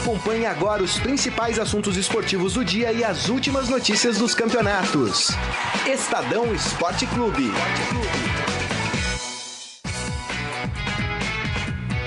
Acompanhe agora os principais assuntos esportivos do dia e as últimas notícias dos campeonatos. Estadão Esporte Clube.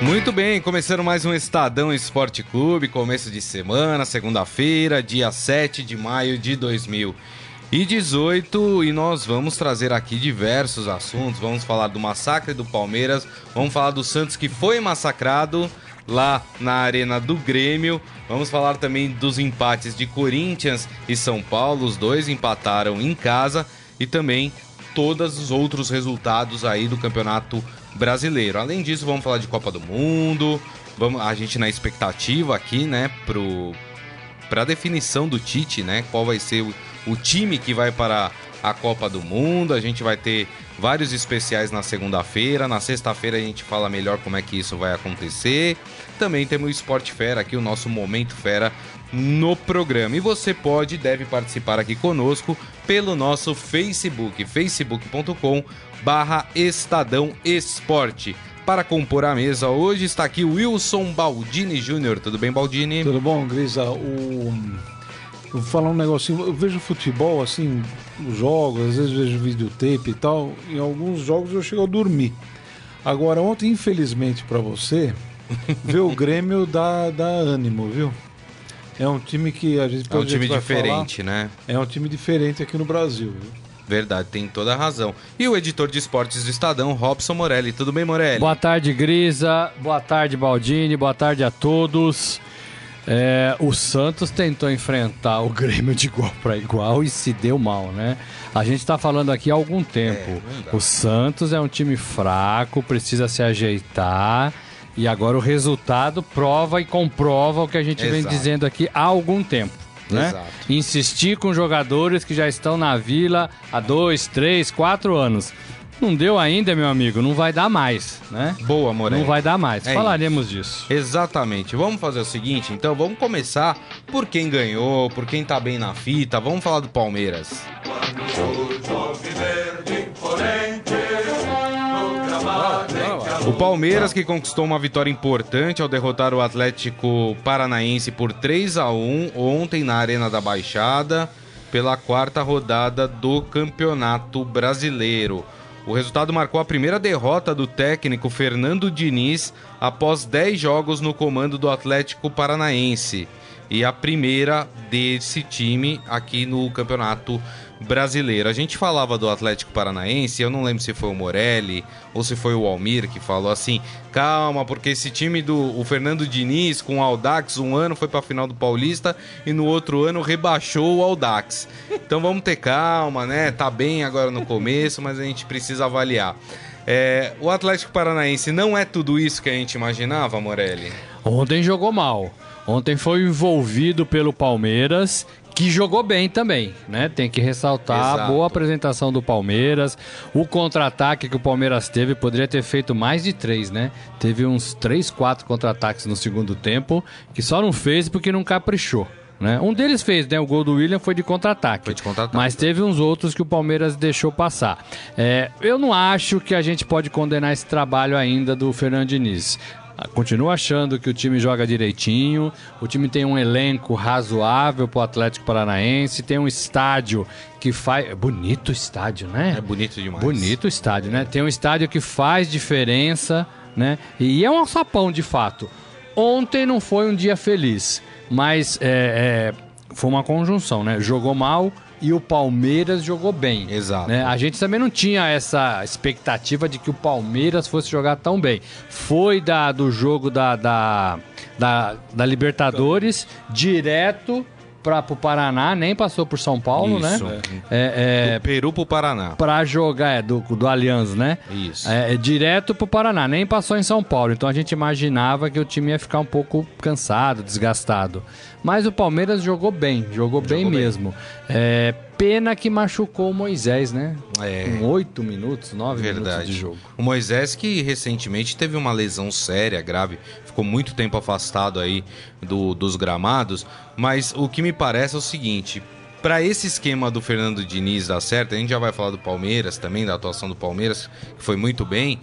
Muito bem, começando mais um Estadão Esporte Clube, começo de semana, segunda-feira, dia 7 de maio de 2018, e nós vamos trazer aqui diversos assuntos. Vamos falar do massacre do Palmeiras, vamos falar do Santos que foi massacrado lá na Arena do Grêmio. Vamos falar também dos empates de Corinthians e São Paulo, os dois empataram em casa e também todos os outros resultados aí do Campeonato Brasileiro. Além disso, vamos falar de Copa do Mundo, vamos a gente na expectativa aqui, né, pro para definição do Tite, né, qual vai ser o, o time que vai para a Copa do Mundo. A gente vai ter vários especiais na segunda-feira. Na sexta-feira a gente fala melhor como é que isso vai acontecer. Também temos o Esporte Fera aqui, o nosso Momento Fera no programa. E você pode e deve participar aqui conosco pelo nosso Facebook, facebook.com barra Estadão Esporte. Para compor a mesa hoje está aqui o Wilson Baldini Júnior. Tudo bem, Baldini? Tudo bom, Grisa? O... Vou falar um negocinho. Eu vejo futebol, assim, os jogos, às vezes vejo videotape e tal. Em alguns jogos eu chego a dormir. Agora, ontem, infelizmente para você, ver o Grêmio dá, dá ânimo, viu? É um time que a gente É um time diferente, falar, né? É um time diferente aqui no Brasil. Viu? Verdade, tem toda a razão. E o editor de esportes do Estadão, Robson Morelli. Tudo bem, Morelli? Boa tarde, Grisa. Boa tarde, Baldini. Boa tarde a todos. É, o Santos tentou enfrentar o Grêmio de igual para igual e se deu mal, né? A gente está falando aqui há algum tempo. É, o Santos é um time fraco, precisa se ajeitar. E agora o resultado prova e comprova o que a gente vem Exato. dizendo aqui há algum tempo. Né? Exato. Insistir com jogadores que já estão na vila há dois, três, quatro anos. Não deu ainda, meu amigo, não vai dar mais, né? Boa, Morelli. Não vai dar mais. É Falaremos disso. Exatamente. Vamos fazer o seguinte, então, vamos começar por quem ganhou, por quem tá bem na fita. Vamos falar do Palmeiras. O Palmeiras que conquistou uma vitória importante ao derrotar o Atlético Paranaense por 3 a 1 ontem na Arena da Baixada pela quarta rodada do Campeonato Brasileiro. O resultado marcou a primeira derrota do técnico Fernando Diniz após 10 jogos no comando do Atlético Paranaense. E a primeira desse time aqui no Campeonato Brasileiro. A gente falava do Atlético Paranaense, eu não lembro se foi o Morelli ou se foi o Almir que falou assim: calma, porque esse time do o Fernando Diniz com o Aldax, um ano foi para a final do Paulista e no outro ano rebaixou o Aldax. Então vamos ter calma, né? Tá bem agora no começo, mas a gente precisa avaliar. É, o Atlético Paranaense não é tudo isso que a gente imaginava, Morelli? Ontem jogou mal. Ontem foi envolvido pelo Palmeiras, que jogou bem também, né? Tem que ressaltar a Exato. boa apresentação do Palmeiras. O contra-ataque que o Palmeiras teve poderia ter feito mais de três, né? Teve uns três, quatro contra-ataques no segundo tempo, que só não fez porque não caprichou. Né? Um deles fez, né? O gol do William foi de contra-ataque. Foi de contra-ataque. Mas teve uns outros que o Palmeiras deixou passar. É, eu não acho que a gente pode condenar esse trabalho ainda do Fernando Diniz. Continuo achando que o time joga direitinho, o time tem um elenco razoável pro Atlético Paranaense, tem um estádio que faz. é Bonito estádio, né? É bonito demais. Bonito estádio, né? Tem um estádio que faz diferença, né? E é um sapão de fato. Ontem não foi um dia feliz, mas é, é, foi uma conjunção, né? Jogou mal e o Palmeiras jogou bem. Exato. né? A gente também não tinha essa expectativa de que o Palmeiras fosse jogar tão bem. Foi da, do jogo da, da, da, da Libertadores direto para o Paraná, nem passou por São Paulo, Isso. né? É, é, Do Peru pro Paraná. para jogar, é, do, do Allianz, né? Isso. É, é direto pro Paraná, nem passou em São Paulo. Então a gente imaginava que o time ia ficar um pouco cansado, desgastado. Mas o Palmeiras jogou bem, jogou, bem, bem. mesmo. É, pena que machucou o Moisés, né? É. Com oito minutos, nove minutos Verdade. de jogo. O Moisés que recentemente teve uma lesão séria, grave, ficou muito tempo afastado aí do- dos gramados, mas o que me parece é o seguinte, para esse esquema do Fernando Diniz dar certo, a gente já vai falar do Palmeiras também, da atuação do Palmeiras, que foi muito bem,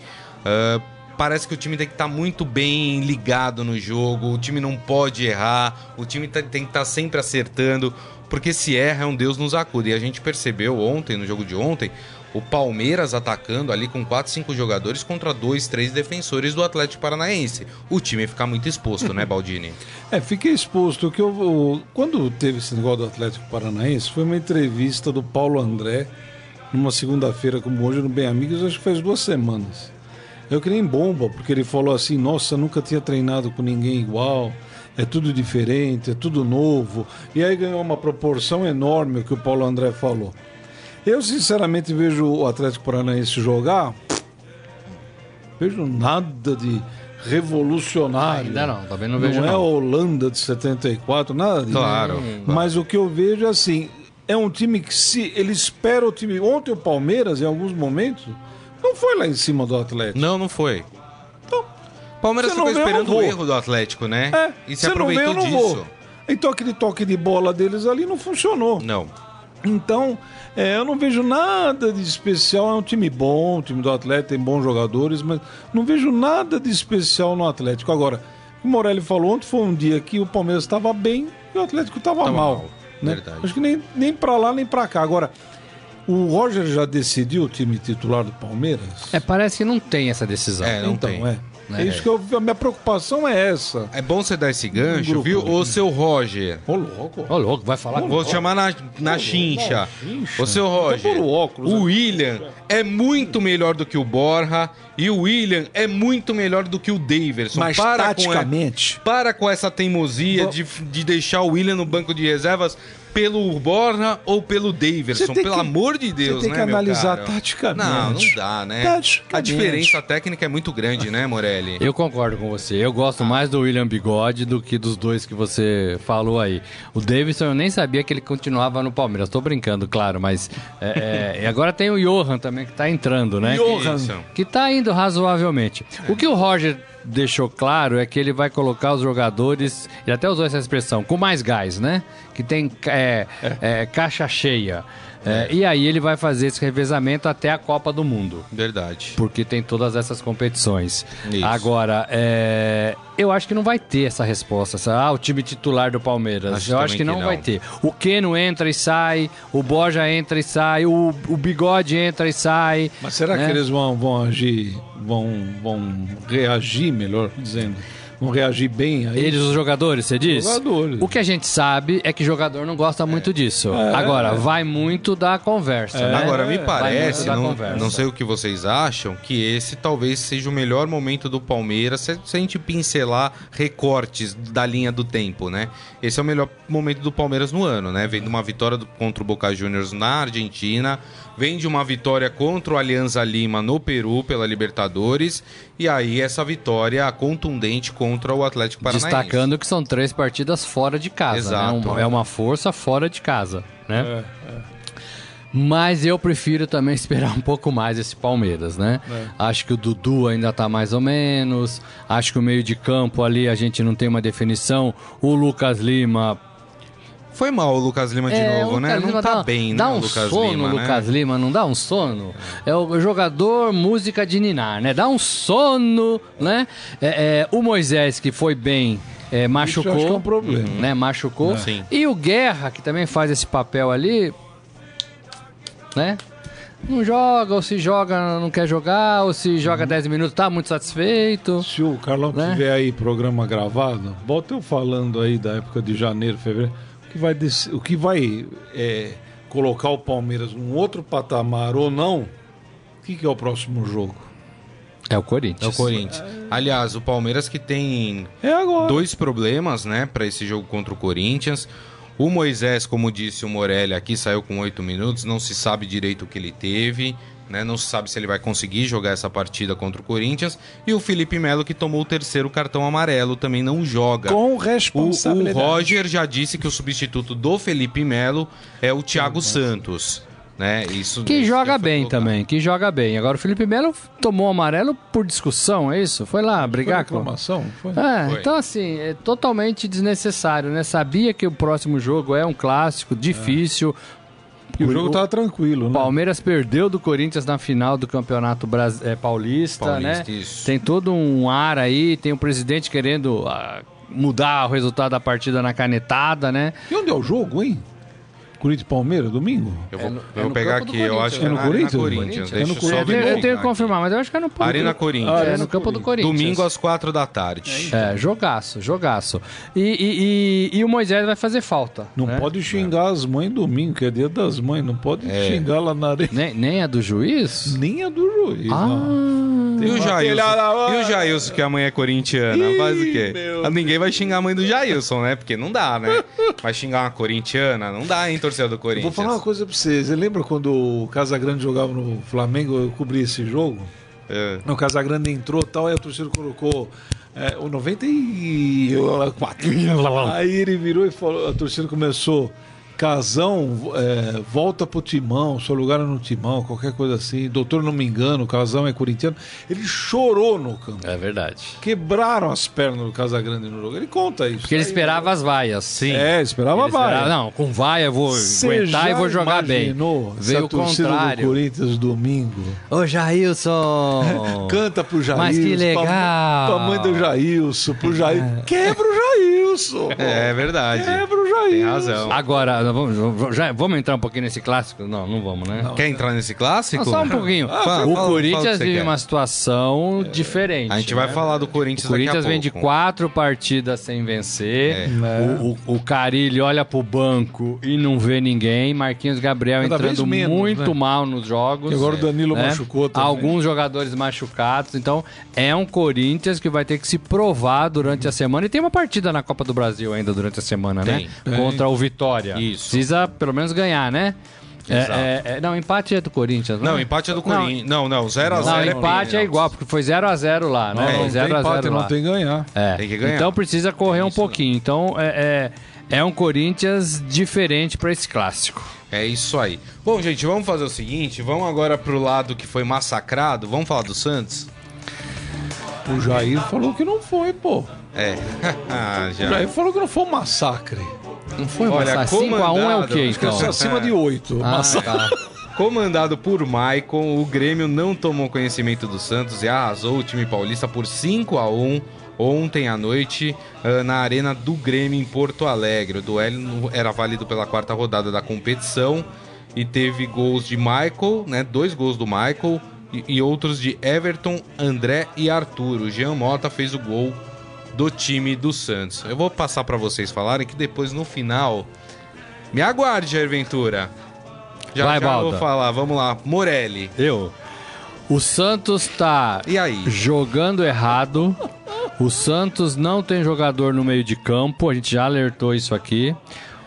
parece que o time tem que estar muito bem ligado no jogo, o time não pode errar, o time tá- tem que estar sempre acertando, porque se erra é um Deus nos acuda. E a gente percebeu ontem, no jogo de ontem, o Palmeiras atacando ali com 4, 5 jogadores contra dois, três defensores do Atlético Paranaense. O time fica muito exposto, né, Baldini? É, fiquei exposto. Que eu, quando teve esse negócio do Atlético Paranaense, foi uma entrevista do Paulo André, numa segunda-feira como hoje, no Bem Amigos, acho que faz duas semanas. Eu criei em bomba, porque ele falou assim: nossa, nunca tinha treinado com ninguém igual, é tudo diferente, é tudo novo. E aí ganhou uma proporção enorme o que o Paulo André falou. Eu, sinceramente, vejo o Atlético Paranaense jogar, vejo nada de revolucionário. Ainda não, também não Não, vejo é a não. Holanda de 74, nada disso. Claro. Mas o que eu vejo é assim, é um time que se ele espera o time. Ontem o Palmeiras, em alguns momentos, não foi lá em cima do Atlético. Não, não foi. Então, Palmeiras ficou vê, esperando o erro do Atlético, né? é, e se vê, aproveitou não disso. vou. Então aquele toque de bola deles ali não funcionou. Não. Então, é, eu não vejo nada de especial. É um time bom, o time do Atlético tem bons jogadores, mas não vejo nada de especial no Atlético. Agora, o Morelli falou ontem foi um dia que o Palmeiras estava bem e o Atlético estava Tava mal. mal, né? verdade. Acho que nem, nem para lá nem para cá. Agora, o Roger já decidiu o time titular do Palmeiras? É, parece que não tem essa decisão. É, não então, tem. é. Né? É isso que eu, a minha preocupação é essa. É bom você dar esse gancho, grupo. viu? Ô, seu Roger. Ô, louco. Ô, louco, vai falar Vou chamar na, na chincha. Ô, seu Roger. pôr o óculos O. William é muito melhor do que o Borja. E o William é muito melhor do que o Daverson. Mas Para taticamente. Com, para com essa teimosia de, de deixar o William no banco de reservas pelo Borja ou pelo Daverson. Você tem Pelo que- amor de Deus, você tem né, que meu analisar taticamente. Não, não dá, né? Taticamente. A diferença técnica é muito grande, né, Morelli? Eu concordo com você. Eu gosto mais do William Bigode do que dos dois que você falou aí. O Davidson eu nem sabia que ele continuava no Palmeiras. Tô brincando, claro, mas é, é, e agora tem o Johan também que tá entrando, né? Johan. Que, que tá indo razoavelmente. O que o Roger deixou claro é que ele vai colocar os jogadores, ele até usou essa expressão, com mais gás, né? Que tem é, é, caixa cheia. É, E aí ele vai fazer esse revezamento até a Copa do Mundo Verdade. porque tem todas essas competições. Isso. Agora, é, eu acho que não vai ter essa resposta. essa, ah, o time titular do Palmeiras. Acho eu acho que que não, não. vai ter. O Keno entra e sai, o Borja entra e sai, o, o Bigode entra e sai. Mas será né? que eles vão, vão agir, vão, vão reagir, melhor dizendo, vão reagir bem aí? Eles, os jogadores, você diz? Jogadores. O que a gente sabe é que jogador não gosta muito disso. É. Agora, vai muito da conversa, né? Agora, me parece, não, não sei o que vocês acham, que esse talvez seja o melhor momento do Palmeiras, se, se a gente pincelar recortes da linha do tempo, né? Esse é o melhor momento do Palmeiras no ano, né? Vem de uma vitória do- contra o Boca Juniors na Argentina, vem de uma vitória contra o Alianza Lima no Peru pela Libertadores, e aí essa vitória contundente contra o Atlético Paranaense. Destacando que são três partidas fora de casa. Exato. Né? Uma- é uma força fora de casa, né? É, Mas eu prefiro também esperar um pouco mais esse Palmeiras, né? É. Acho que o Dudu ainda tá mais ou menos. Acho que o meio de campo ali a gente não tem uma definição. O Lucas Lima. Foi mal o Lucas Lima de É, novo, né? Lucas Não Lima tá dá, bem, dá né, um o Lucas sono, Lima, né? Lucas Lima, não dá um sono? É o jogador música de ninar, né? Dá um sono, né? É, é, o Moisés, que foi bem, é, machucou. acho que é um problema. Né? Machucou. Sim. E o Guerra, que também faz esse papel ali, né? Não joga, ou se joga, não quer jogar, ou se joga 10 minutos, tá muito satisfeito. Se o Carlão Né? tiver aí programa gravado, volta eu falando aí da época de janeiro, fevereiro, que vai, o que vai é, colocar o Palmeiras num outro patamar ou não, o que, que é o próximo jogo? É o Corinthians. É o Corinthians. Aliás, o Palmeiras que tem É agora. dois problemas, né, para esse jogo contra o Corinthians. O Moisés, como disse o Morelli aqui, saiu com oito minutos, não se sabe direito o que ele teve, né? Não se sabe se ele vai conseguir jogar essa partida contra o Corinthians. E o Felipe Melo, que tomou o terceiro cartão amarelo, também não joga. Com O, o responsabilidade. Roger já disse que o substituto do Felipe Melo é o Thiago Santos. Né? Isso, Que isso joga foi bem colocado. também, que joga bem. Agora o Felipe Melo tomou o amarelo por discussão, é isso? Foi lá Foi brigar com. reclamação? Foi? É, Foi. então assim, é totalmente desnecessário, né? Sabia que o próximo jogo é um clássico, difícil. E o jogo tava tranquilo, né? Palmeiras perdeu do Corinthians na final do Campeonato Bras- é, Paulista, Paulista, né? isso. Tem todo um ar aí, tem o presidente querendo ah, mudar o resultado da partida na canetada, né? E onde é o jogo, hein? Corinthians Palmeiras, domingo? Eu vou, É no- eu é vou pegar aqui, eu acho que é É no Arena Corinthians? Corinthians. É no eu Corinthians. Tenho que confirmar, mas eu acho que é no Arena é, Corinthians. é no campo do Corinthians. Domingo às quatro da tarde. É, jogaço, jogaço. E, e- e- e o Moisés vai fazer falta. Não né? pode xingar as mães domingo, que é dia das mães. Não pode É. xingar lá na areia. Nem, nem a do juiz? Nem a do juiz. Ah. E o Jailson? E o Jailson, que a mãe é corintiana, Ih, faz o quê? Ninguém vai xingar a mãe do Jailson, né? Porque não dá, né? Vai xingar uma corintiana? Não dá, hein, do Corinthians. Vou falar uma coisa pra vocês. Você lembra quando o Casagrande jogava no Flamengo? Eu cobri esse jogo. É. O Casagrande entrou tal, e a torcida colocou é, o 94. Aí ele virou e falou, a torcida começou. Casão, é, volta pro timão, seu lugar é no timão, qualquer coisa assim. Doutor, não me engano, o Casão é corintiano. Ele chorou no campo. é verdade. Quebraram as pernas do Casagrande no jogo. Ele conta isso. Porque ele esperava as vaias. Sim. É, esperava Ele vai. esperava, não, com vaia eu vou Você aguentar e vou jogar bem. Veio a o torcida do contrário. Corinthians domingo. Ô, Jailson! Canta pro Jailson. Mas que legal. Pra, pra mãe do Jailson, pro Jailson. Quebra o Jailson. É verdade. Quebra Jailson. Tem razão. Agora, vamos, já, vamos entrar um pouquinho nesse clássico? Não, não vamos, né? Quer entrar nesse clássico? Não, só um pouquinho. fala- o fala- fala Corinthians você vive quer. uma situação diferente. A gente né? vai falar do Corinthians O Corinthians daqui a vem de quatro partidas sem vencer. É. O, o, o Carilli olha pro banco e não vê ninguém. Marquinhos Gabriel Cada entrando menos, muito né? mal nos jogos. E agora o Danilo né? machucou também. Alguns jogadores machucados. Então, é um Corinthians que vai ter que se provar durante a semana. E tem uma partida na Copa do Brasil ainda durante a semana, né? Tem. Contra o Vitória. Isso. Precisa pelo menos ganhar, né? É, Exato. é, é, não, empate é do Corinthians, Não, é? empate é do Não, Corinthians. Não, não, 0x0. Não, empate é igual, porque foi 0x0 lá, Não, né? não Foi tem 0 a 0 empate, não tem que ganhar. É. Tem que ganhar. Então precisa correr um isso pouquinho. Então é, é, é um Corinthians diferente para esse clássico. É isso aí. Bom, gente, vamos fazer o seguinte. Vamos agora pro lado que foi massacrado. Vamos falar do Santos? O Jair falou que não foi, pô. É. Ah, O já. Jair falou que não foi um massacre. Não foi Olha, Olha, 5x1 é o comandado, quê, acho que então? É acima de oito. Ah, massacre. tá. Comandado por Maicon, o Grêmio não tomou conhecimento do Santos e arrasou o time paulista por 5 a 1 ontem à noite ah, na Arena do Grêmio em Porto Alegre. O duelo era válido pela quarta rodada da competição e teve gols de Michael, né? Dois gols do Michael e, e outros de Everton, André e Arthur. O Jean Mota fez o gol do time do Santos. Eu vou passar para vocês falarem que depois no final me aguarde, Jair Ventura. Já, Vai, já Balda. vou falar, vamos lá. Morelli. Eu. O Santos tá E aí? jogando errado. O Santos não tem jogador no meio de campo, a gente já alertou isso aqui.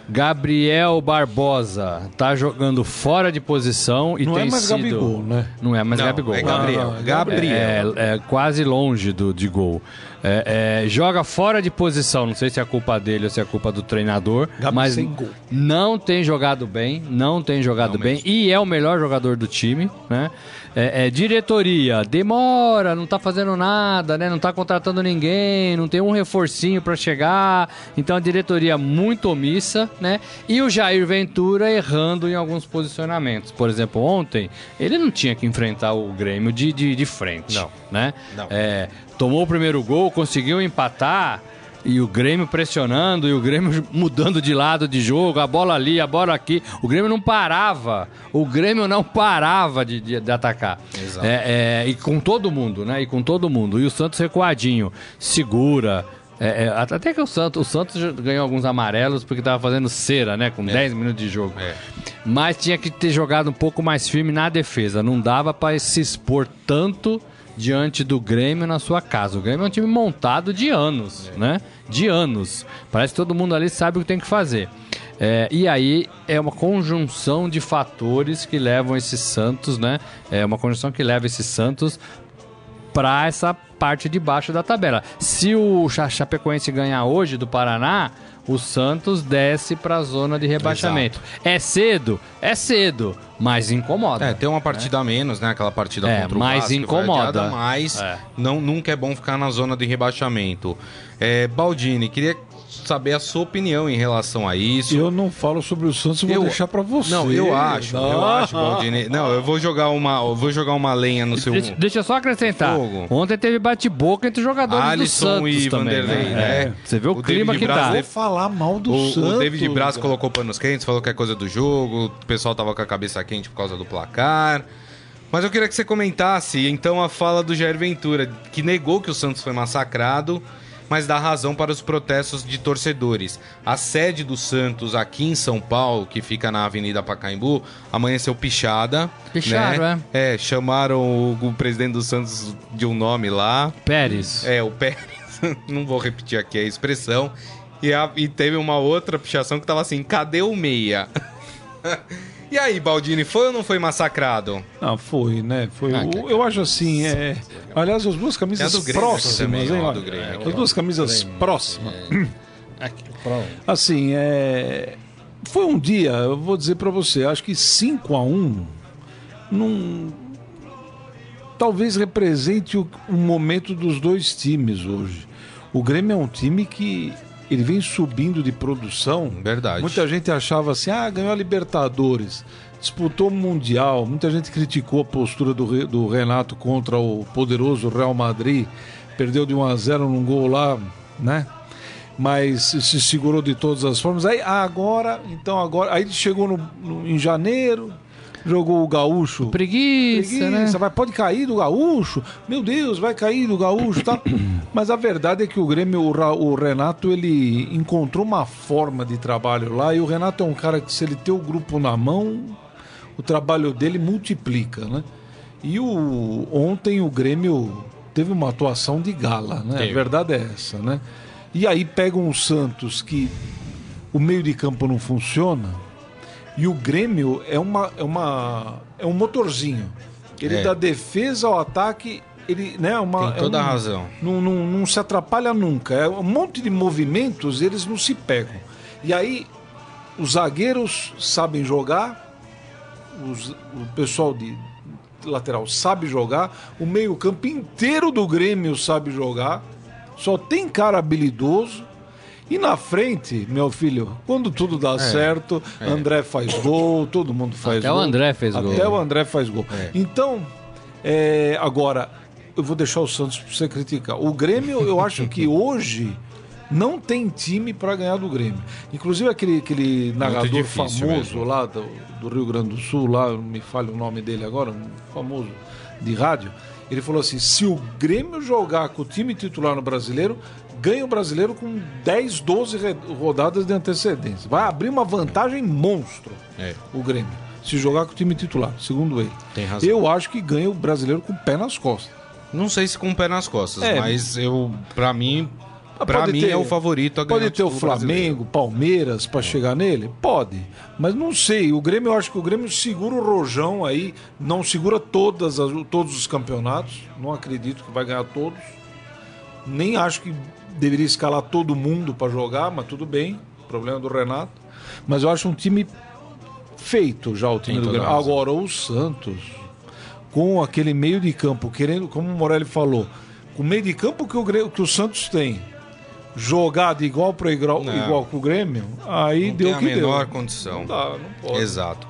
Gabriel Barbosa tá jogando fora de posição e Não tem é mais sido... Gabigol, né? Não é mais Não, Gabigol. é Gabriel. Não, não, é Gabriel. É, é quase longe do, de gol. É, é, joga fora de posição, não sei se é culpa dele ou se é culpa do treinador, Gabi mas sem gol. não tem jogado bem, não tem jogado Não bem mesmo. e é o melhor jogador do time, né? É, é, diretoria, demora, não tá fazendo nada, né? Não tá contratando ninguém, não tem um reforcinho para chegar, então a diretoria muito omissa, né? E o Jair Ventura errando em alguns posicionamentos. Por exemplo, ontem ele não tinha que enfrentar o Grêmio de, de, de frente, Não. né? Não. É, tomou o primeiro gol, conseguiu empatar. E o Grêmio pressionando, e o Grêmio mudando de lado de jogo, a bola ali, a bola aqui. O Grêmio não parava. O Grêmio não parava de, de- de atacar. Exato. É, é, e com todo mundo, né? E com todo mundo. E o Santos recuadinho, segura. É, é, até que o Santos, o Santos ganhou alguns amarelos porque tava fazendo cera, né? Com 10 minutos de jogo. É. Mas tinha que ter jogado um pouco mais firme na defesa. Não dava para se expor tanto diante do Grêmio na sua casa. O Grêmio é um time montado de anos, né? De anos. Parece que todo mundo ali sabe o que tem que fazer. É, e aí é uma conjunção de fatores que levam esse Santos, né? É uma conjunção que leva esse Santos para essa parte de baixo da tabela. Se o Cha- Chapecoense ganhar hoje do Paraná, o Santos desce para a zona de rebaixamento. É cedo? É cedo, mas incomoda. É, tem uma partida a menos, né? Aquela partida É, contra o mas Vasco, incomoda. adiada, mas É. não, nunca é bom ficar na zona de rebaixamento. É, Baldini, queria saber a sua opinião em relação a isso. Eu não falo sobre o Santos, eu vou Eu- deixar pra você. Não, eu acho, eu Ah, acho, Baldini. Não, eu vou jogar uma, eu vou jogar uma lenha no seu Deixa, deixa eu só acrescentar. Fogo. Ontem teve bate-boca entre os jogadores do Alisson Santos e também. Vanderlei, né? né? É. Você vê o, O clima David que Braz tá. Vou falar mal do O, Santos. o David Braz colocou panos quentes, falou que é coisa do jogo, o pessoal tava com a cabeça quente por causa do placar. Mas eu queria que você comentasse, então, a fala do Jair Ventura, que negou que o Santos foi massacrado, mas dá razão para os protestos de torcedores. A sede do Santos aqui em São Paulo, que fica na Avenida Pacaembu, amanheceu pichada. Picharam, né? É, chamaram o, o presidente do Santos de um nome lá. Pérez. É, o Pérez. Não vou repetir aqui a expressão. E, a- e teve uma outra pichação que tava assim: cadê o meia? e aí, Baldini, foi ou não foi massacrado? Não, foi, né? Foi. Ah, cara. eu acho assim, é. Aliás, as duas camisas É próximas, também, hein? As duas camisas próximas. Pronto. Assim, é. Foi um dia, eu vou dizer pra você, acho que 5 a 1 não. Talvez represente o, o momento dos dois times hoje. O Grêmio é um time que ele vem subindo de produção. Verdade. Muita gente achava assim, ah, ganhou a Libertadores, disputou o Mundial. Muita gente criticou a postura do, do Renato contra o poderoso Real Madrid. Perdeu de 1 a 0 num gol lá, né? Mas se segurou de todas as formas. Aí ah, agora, então agora, aí chegou no, no- em janeiro, jogou o Gaúcho. Preguiça, né? Vai, pode cair do gaúcho. Meu Deus, vai cair do gaúcho, tá? Mas a verdade é que o Grêmio, o, o Renato, ele encontrou uma forma de trabalho lá. E o Renato é um cara que, se ele ter o grupo na mão, o trabalho dele multiplica, né? E o, ontem o Grêmio teve uma atuação de gala, né? Teve. A verdade é essa, né? E aí pegam o Santos que o meio de campo não funciona e o Grêmio é uma é uma é um motorzinho. Ele É. da defesa ao ataque, ele, né, é uma Tem toda é um- a razão. Não, não, não se atrapalha nunca. É um monte de movimentos, eles não se pegam. E aí os zagueiros sabem jogar, os- o pessoal de lateral sabe jogar, o meio-campo inteiro do Grêmio sabe jogar, só tem cara habilidoso. E na frente, meu filho, quando tudo dá certo, André faz gol, todo mundo faz Até gol. o André fez gol. Até o André faz gol. Então, é, agora, eu vou deixar o Santos pra você criticar. O Grêmio, eu acho que hoje não tem time para ganhar do Grêmio. Inclusive aquele, aquele narrador famoso mesmo. lá do, do Rio Grande do Sul, lá, me falha o nome dele agora, um famoso de rádio, ele falou assim: se o Grêmio jogar com o time titular no brasileiro, ganha o brasileiro com 10, 12 re- rodadas de antecedência. Vai abrir uma vantagem monstro É. o Grêmio. Se jogar com o time titular, segundo ele. Tem razão. Eu acho que ganha o brasileiro com o pé nas costas. Não sei se com o pé nas costas, É. mas eu, pra mim, Ah, pode mim ter- é o favorito a ganhar Pode ter o título brasileiro. Flamengo, Palmeiras para chegar nele? Pode. Mas não sei. O Grêmio, eu acho que o Grêmio segura o rojão aí, não segura todas as- todos os campeonatos. Não acredito que vai ganhar todos. Nem acho que deveria escalar todo mundo para jogar, mas tudo bem. Problema do Renato. Mas eu acho um time feito já o time Tem do Grêmio. Agora o Santos com aquele meio de campo, querendo, como o Morelli falou, com o meio de campo que o, que o Santos tem, jogado igual para igual, igual com o Grêmio, aí Não deu tem o a que deu. menor condição. Não dá, não pode. Exato.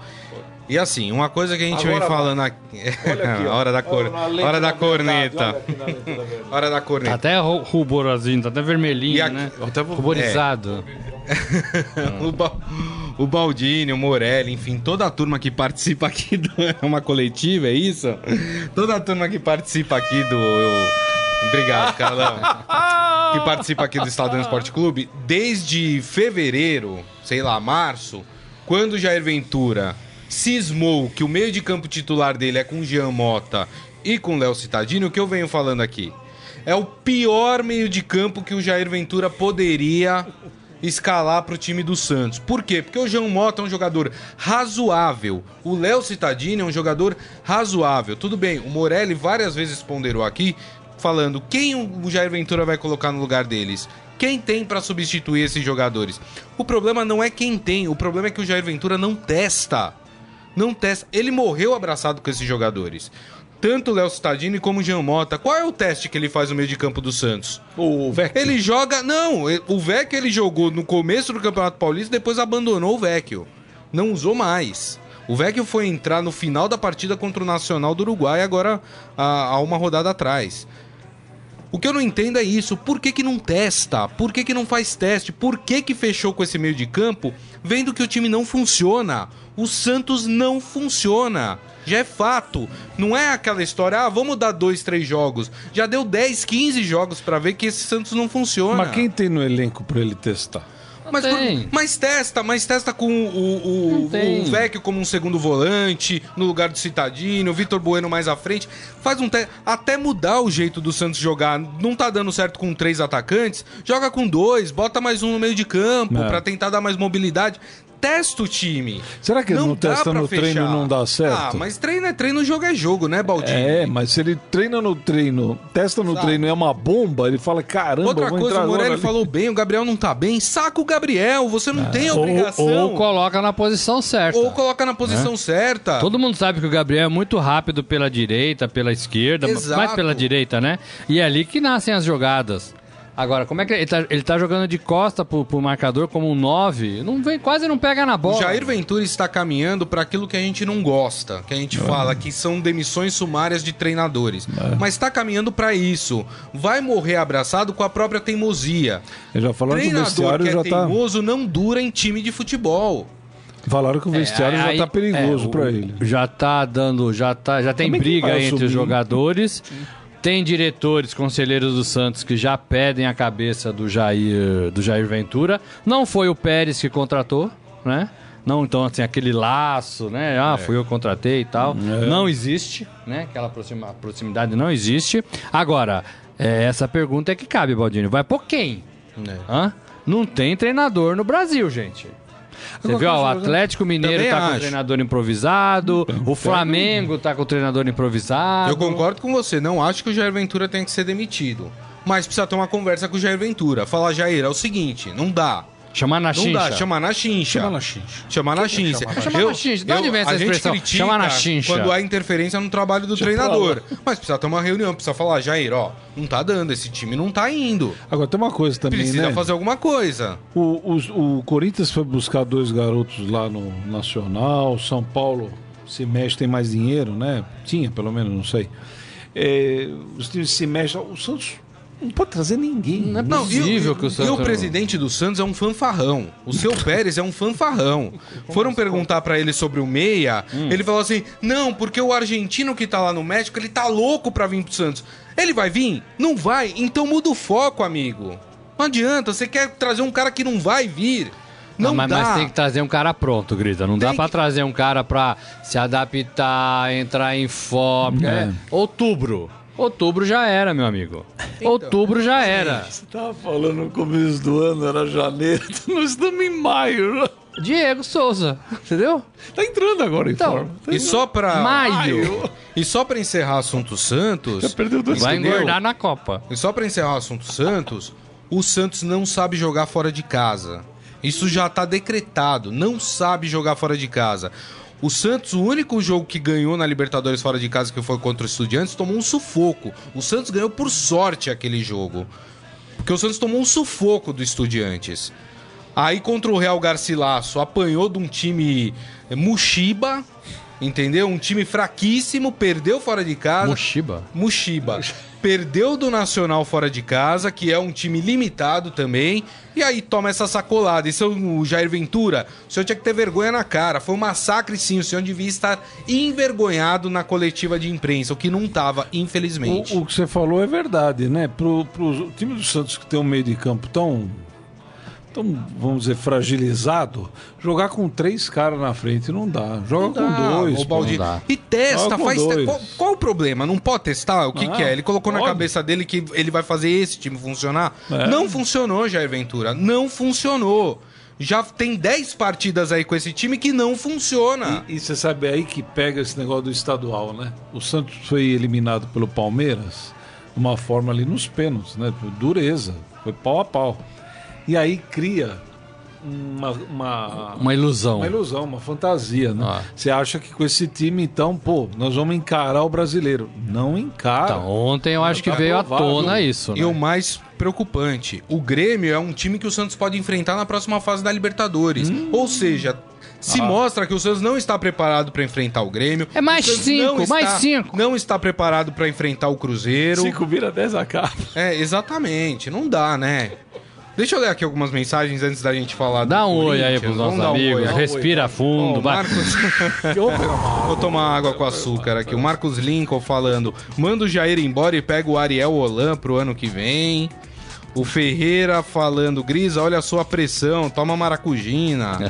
E assim, uma coisa que a gente Agora vem vai. falando aqui. Olha aqui, ó. a hora da, cor... Olha hora da da corneta. da. Hora da Tá corneta. até ru- ruborosinho, tá até vermelhinho, aqui- né? Até vou- Ruborizado. o, Ba- o Baldini, o Morelli, enfim, toda a turma que participa aqui do. É uma coletiva, é isso? Toda a turma que participa aqui do. Obrigado, Carlão. que participa aqui do Estadão Esporte Clube, desde fevereiro, sei lá, março, quando o Jair Ventura cismou que o meio de campo titular dele é com Jean Mota e com Léo Cittadini, o que eu venho falando aqui? É o pior meio de campo que o Jair Ventura poderia escalar para o time do Santos. Por quê? Porque o Jean Mota é um jogador razoável. O Léo Cittadini é um jogador razoável. Tudo bem, o Morelli várias vezes ponderou aqui falando, quem o Jair Ventura vai colocar no lugar deles? Quem tem pra substituir esses jogadores? O problema não é quem tem, o problema é que o Jair Ventura não testa. Não testa. Ele morreu abraçado com esses jogadores. Tanto o Léo Cittadini como o Jean Mota. Qual é o teste que ele faz no meio de campo do Santos? O Vecchio. Ele joga. Não, o Vecchio ele jogou no começo do Campeonato Paulista depois abandonou o Vecchio. Não usou mais. O Vecchio foi entrar no final da partida contra o Nacional do Uruguai, agora há, há uma rodada atrás. O que eu não entendo é isso. Por que, que não testa? Por que, que não faz teste? Por que, que fechou com esse meio de campo, vendo que o time não funciona? O Santos não funciona. Já é fato. Não é aquela história, ah, vamos dar dois, três jogos. Já deu 10, 15 jogos pra ver que esse Santos não funciona. Mas quem tem no elenco pra ele testar? Mas, tem. mas testa, mas testa com o, o, tem. o Vecchio como um segundo volante, no lugar do Citadino, o Vitor Bueno mais à frente. Faz um teste. Até mudar o jeito do Santos jogar. Não tá dando certo com três atacantes. Joga com dois, bota mais um no meio de campo É. pra tentar dar mais mobilidade. Testa o time. Será que ele não dá testa no treino e fechar. não dá certo? Ah, mas treino é treino, jogo é jogo, né, Baldinho? É, mas se ele treina no treino, testa no Sabe. treino e é uma bomba, ele fala, caramba, Outra vou coisa, entrar o Morelli agora ali." falou bem, o Gabriel não tá bem. Saca o Gabriel, você não tem Ou, obrigação. ou coloca na posição certa. Ou coloca na posição certa. Todo mundo sabe que o Gabriel é muito rápido pela direita, pela esquerda, Exato. mais pela direita, né? E é ali que nascem as jogadas. Agora, como é que ele tá, ele tá jogando de costa pro, pro marcador como um 9? Não vem, quase não pega na bola. O Jair Ventura está caminhando para aquilo que a gente não gosta, que a gente fala que são demissões sumárias de treinadores. Mas está caminhando para isso. Vai morrer abraçado com a própria teimosia. Ele já falaram que o Treinador vestiário que é já tá. teimoso não dura em time de futebol. Falaram que o vestiário É, aí- já tá perigoso é, pra o- ele. Já tá dando, já tá, já tem Também briga entre os jogadores. Tem diretores, conselheiros do Santos que já pedem a cabeça do Jair, do Jair Ventura. Não foi o Pérez que contratou, né? Não, então, assim, aquele laço, né? Ah, fui eu que contratei e tal. Não existe, né? Aquela proximidade não existe. Agora, é, essa pergunta é que cabe, Baldini. Vai por quem? Hã? Não tem treinador no Brasil, gente. Você viu, ó, o Atlético Mineiro tá com acho. o treinador improvisado, o Flamengo tá com o treinador improvisado. Eu concordo com você, não acho que o Jair Ventura tenha que ser demitido. Mas precisa ter uma conversa com o Jair Ventura. Falar, Jair, é o seguinte, não dá. Chamar na Não chincha. dá, chamar na chincha. Chama na chincha. Chamar na chincha. Chamar na chincha. De onde vem essa expressão? Chamar na chincha. Quando há interferência no trabalho do treinador. Mas precisa ter uma reunião, precisa falar, Jair, ó, não tá dando, esse time não tá indo. Agora tem uma coisa também, Precisa né? fazer alguma coisa. O, os- o Corinthians foi buscar dois garotos lá no Nacional, São Paulo se mexe, tem mais dinheiro, né? Tinha, pelo menos, não sei. É, os times se mexem. O Santos não pode trazer ninguém. Não é e, o- possível que o e Santos... o presidente do Santos é um fanfarrão. O seu Pérez é um fanfarrão. Foram perguntar pra ele sobre o Meia, Hum. ele falou assim: "Não, porque o argentino que tá lá no México, ele tá louco pra vir pro Santos. Ele vai vir? Não vai? Então muda o foco, amigo. Não adianta, você quer trazer um cara que não vai vir. Não, Não, mas, dá. mas tem que trazer um cara pronto, Grita. Não dá Tem pra que- trazer um cara pra se adaptar, entrar em forma. É. É. Outubro. Outubro já era, meu amigo. Outubro já era. Você tava falando no começo do ano, era janeiro. Nós estamos em maio. Diego Souza, entendeu? Tá entrando agora em Então, forma. Tá E só pra Maio. E só pra encerrar assunto Santos, Já perdeu dois Vai Entendeu? engordar na Copa. E só pra encerrar o assunto Santos, o Santos não sabe jogar fora de casa. Isso já tá decretado, não sabe jogar fora de casa. O Santos, o único jogo que ganhou na Libertadores fora de casa, que foi contra o Estudiantes, tomou um sufoco. O Santos ganhou por sorte aquele jogo. Porque o Santos tomou um sufoco do Estudiantes. Aí contra o Real Garcilasso, apanhou de um time eh, Mushiba, entendeu? Um time fraquíssimo, perdeu fora de casa. Moshiba. Mushiba. Perdeu do Nacional fora de casa, que é um time limitado também. E aí toma essa sacolada. E seu o Jair Ventura, o senhor tinha que ter vergonha na cara. Foi um massacre, sim. O senhor devia estar envergonhado na coletiva de imprensa, o que não tava, infelizmente. O, o que você falou é verdade, né? Pro, pro time do Santos que tem um meio de campo tão, tão, vamos dizer, fragilizado, jogar com três caras na frente não dá. Joga Não com dá, dois. não dá. E testa, faz. te-. Qual, qual o problema? Não pode testar? O que, Ah, que é? Ele colocou na pode. cabeça dele que ele vai fazer esse time funcionar? É. Não funcionou, Jair Ventura. Não funcionou. Já tem 10 partidas aí com esse time que não funciona. E, e você sabe é aí que pega esse negócio do estadual, né? O Santos foi eliminado pelo Palmeiras uma forma ali nos pênaltis, né? Dureza, foi pau a pau. E aí cria uma, uma, Uma ilusão. uma ilusão, uma fantasia, né? Ah. Você acha que com esse time, então, pô, nós vamos encarar o brasileiro. Não encara. Então, ontem eu acho que Tá veio à tona isso, E né? o mais preocupante, o Grêmio é um time que o Santos pode enfrentar na próxima fase da Libertadores. Hum. Ou seja, se Ah. mostra que o Santos não está preparado para enfrentar o Grêmio. É mais cinco, não mais está- cinco. Não está preparado para enfrentar o Cruzeiro. Cinco vira 10 acaba. É, exatamente. Não dá, né? Deixa eu ler aqui algumas mensagens antes da gente falar Dá um oi aí pros nossos um amigos. aí. Respira fundo. Ó, o vai. Marcos... Vou tomar água com açúcar aqui. O Marcos Lincoln falando: manda o Jair embora e pega o Ariel Holan pro ano que vem. O Ferreira falando: Grisa, olha a sua pressão, toma maracujina.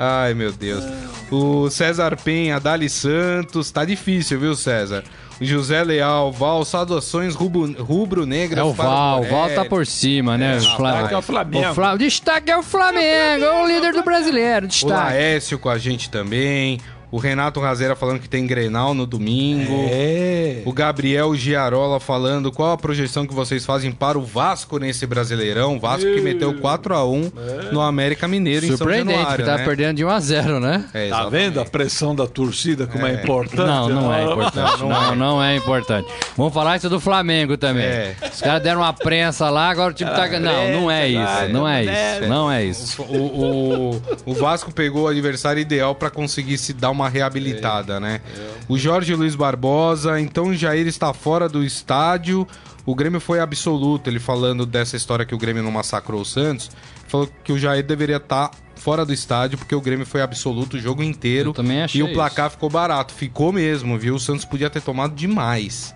Ai, meu Deus. O César Penha, Dali Santos, tá difícil, viu, César? O José Leal, Val, saudações rubro- rubro-negras. É o Val, o Val tá por cima, né? o Fla- é o Flamengo. O, Fla... o destaque é o Flamengo, é o líder do brasileiro. O Destaque. Laércio com a gente também. O Renato Razeira falando que tem Grenal no domingo. É. O Gabriel Giarola falando qual a projeção que vocês fazem para o Vasco nesse Brasileirão. Vasco que meteu 4 a 1 no América Mineiro em São Surpreendente, Januário, tá né? perdendo de 1 a 0 né? É, Tá vendo a pressão da torcida como é, importante? Não, não é importante. Não, Não, não é. é importante. Vamos falar isso do Flamengo também. É. Os caras deram uma prensa lá, agora o time tá. Não, não é isso. Não é isso. Não é isso. O, o, o Vasco pegou o adversário ideal para conseguir se dar uma reabilitada, né? O Jorge Luiz Barbosa, então o Jair está fora do estádio. O Grêmio foi absoluto, ele falando dessa história que o Grêmio não massacrou o Santos. Falou que o Jair deveria estar fora do estádio porque o Grêmio foi absoluto o jogo inteiro. Eu também achei E o placar ficou barato. Ficou mesmo, viu? O Santos podia ter tomado demais.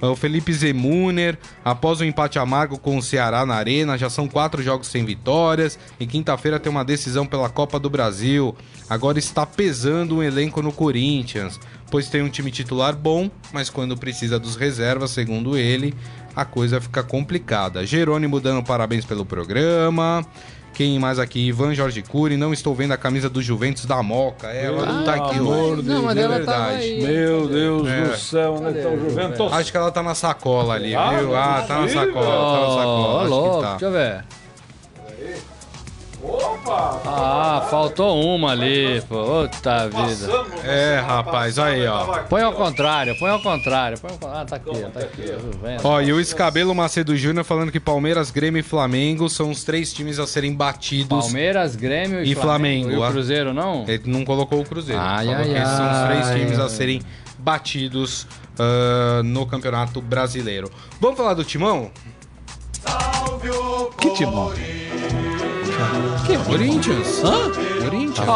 O Felipe Zemuner, após o empate amargo com o Ceará na Arena, já são quatro jogos sem vitórias. E quinta-feira tem uma decisão pela Copa do Brasil. Agora está pesando um elenco no Corinthians, pois tem um time titular bom, mas quando precisa dos reservas, segundo ele, a coisa fica complicada. Jerônimo dando parabéns pelo programa. Quem mais aqui? Ivan Jorge Cury. Não estou vendo a camisa do Juventus da Moca. É, ela não tá aqui hoje. de Não, mas é ela tava verdade. aí. Meu Deus É. do céu, onde é tá o Juventus? Acho que ela tá na sacola ali, Ah, viu? Ah, tá na sacola, tá na sacola. Acho louco, que tá. deixa eu ver. Ah, faltou uma ali, pô. Puta vida. É, rapaz, aí, ó. Põe ao contrário, põe ao contrário. Põe ao... Ah, tá aqui, ó, tá aqui. ó, vendo? Ó, e o Escabelo Macedo Júnior falando que Palmeiras, Grêmio e Flamengo são os três times a serem batidos. Palmeiras, Grêmio e, E Flamengo, E o. Cruzeiro, não? Ele não colocou o Cruzeiro. Ai, ai, que esses são os três ai. times a serem batidos ah, no Campeonato Brasileiro. Vamos falar do Timão? Que timão? Que? Corinthians. Hã? Corinthians.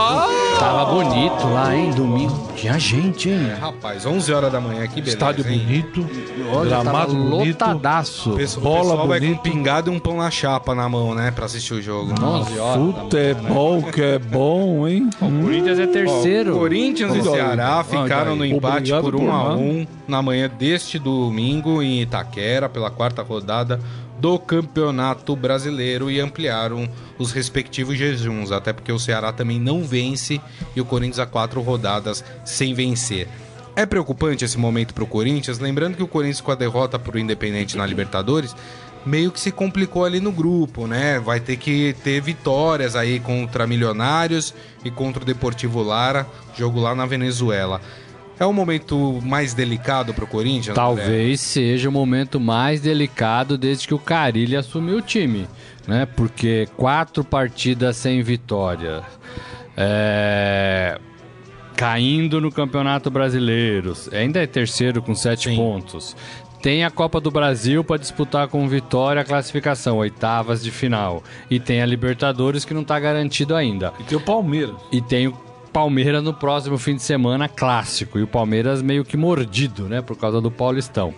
Tava bonito lá, hein? Domingo. Tinha gente, hein? É, rapaz, 11 horas da manhã, que beleza, Estádio hein? bonito, Olha, gramado tava bonito. lotadaço. O pessoal, Bola o pessoal vai com um pingado e um pão na chapa na mão, né? Pra assistir o jogo. 11 horas. Futebol que é bom, hein? O Corinthians é terceiro. Corinthians e. Ceará ficaram no empate Obrigado por por 1 a nada. 1 na manhã deste domingo em Itaquera, pela quarta rodada do Campeonato Brasileiro e ampliaram os respectivos jejuns, até porque o Ceará também não vence e o Corinthians há quatro rodadas sem vencer. É preocupante esse momento para o Corinthians, lembrando que o Corinthians com a derrota para o Independente na Libertadores meio que se complicou ali no grupo, né? Vai ter que ter vitórias aí contra Milionários e contra o Deportivo Lara, jogo lá na Venezuela. É o momento mais delicado para o Corinthians? André? Talvez seja o momento mais delicado desde que o Carilli assumiu o time, né? Porque quatro partidas sem vitória, é, caindo no Campeonato Brasileiro, ainda é terceiro com sete Sim. pontos. Tem a Copa do Brasil para disputar com vitória a classificação, oitavas de final. E tem a Libertadores que não está garantido ainda. E tem o Palmeiras. E tem o Palmeiras no próximo fim de semana clássico. E o Palmeiras meio que mordido, né? Por causa do Paulistão.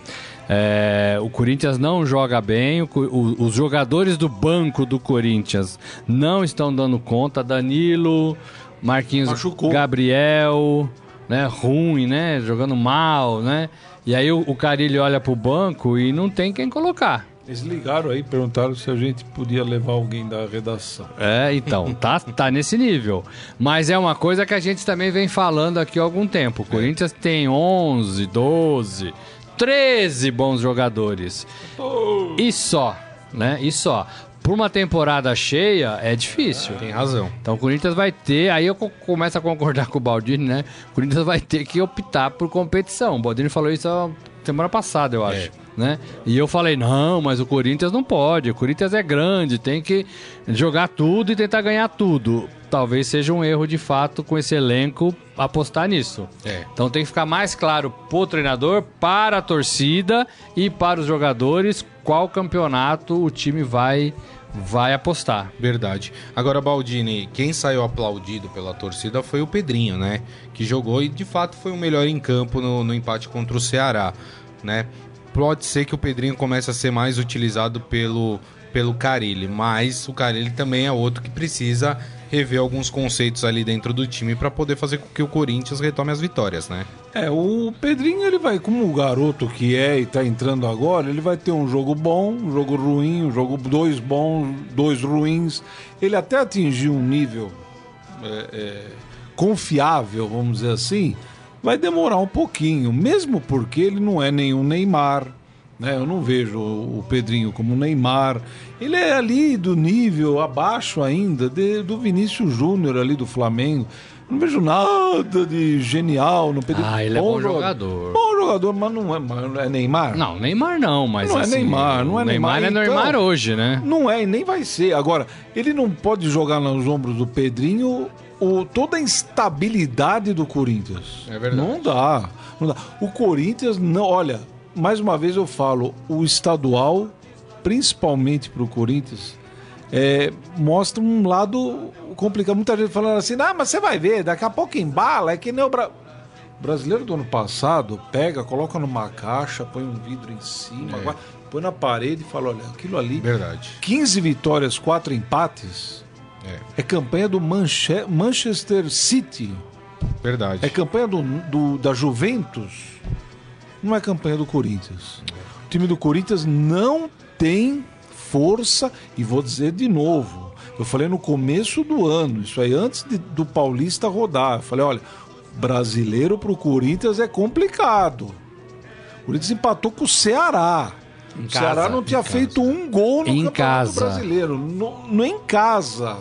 É, o Corinthians não joga bem. o o- os jogadores do banco do Corinthians não estão dando conta. Danilo, Marquinhos Machucou. Gabriel, né? Ruim, né? Jogando mal, né? E aí o, o Carilli olha pro banco e não tem quem colocar. Eles ligaram aí, perguntaram se a gente podia levar alguém da redação. É, então, tá, tá nesse nível. Mas é uma coisa que a gente também vem falando aqui há algum tempo. O Corinthians tem 11, 12, 13 bons jogadores. E só, né? E só. Por uma temporada cheia, é difícil. Tem razão. Então o Corinthians vai ter, aí eu co- começo a concordar com o Baldini, né? O Corinthians vai ter que optar por competição. O Baldini falou isso semana passada, eu acho. Né? E eu falei, não, mas o Corinthians não pode. O Corinthians é grande, tem que jogar tudo e tentar ganhar tudo. Talvez seja um erro de fato com esse elenco apostar nisso. É. Então tem que ficar mais claro pro treinador, para a torcida e para os jogadores qual campeonato o time vai, vai apostar. Verdade. Agora, Baldini, quem saiu aplaudido pela torcida foi o Pedrinho, né? Que jogou e de fato foi o melhor em campo no, no empate contra o Ceará, né? Pode ser que o Pedrinho comece a ser mais utilizado pelo, pelo Carilli, mas o Carilli também é outro que precisa rever alguns conceitos ali dentro do time para poder fazer com que o Corinthians retome as vitórias, né? É, o Pedrinho, ele vai, como o garoto que é e tá entrando agora, ele vai ter um jogo bom, um jogo ruim, um jogo dois bons, dois ruins. Ele até atingir um nível é, é, confiável, vamos dizer assim, vai demorar um pouquinho, mesmo porque ele não é nenhum Neymar. Né? Eu não vejo o Pedrinho como Neymar. Ele é ali do nível abaixo ainda de- do Vinícius Júnior ali do Flamengo. Não vejo nada de genial no Pedrinho. Ah, ele é bom jogador. Bom jogador, mas não é, mas não é Neymar? Não, Neymar não, mas Não é assim, Neymar, não é Neymar. Neymar, é Neymar então- hoje, né? Não é e nem vai ser. Agora, ele não pode jogar nos ombros do Pedrinho o, toda a instabilidade do Corinthians. É verdade. Não dá, não dá. O Corinthians, não, olha, mais uma vez eu falo, o estadual, principalmente para o Corinthians, é, mostra um lado complicado. Muita gente falando assim, ah, mas você vai ver, daqui a pouco embala, é que nem o Bra... o brasileiro do ano passado pega, coloca numa caixa, põe um vidro em cima, agora põe na parede e fala, olha, aquilo ali, Verdade. 15 vitórias, 4 empates, É, é campanha do Manche- Manchester City, verdade. é campanha do, do- da Juventus, não é campanha do Corinthians. O time do Corinthians não tem força, e vou dizer de novo, eu falei no começo do ano, isso aí antes de- do Paulista rodar, eu falei, olha, brasileiro pro Corinthians é complicado. O Corinthians empatou com o Ceará. Em o Ceará não tinha feito um gol no Em Campeonato casa. Brasileiro, no, no em casa.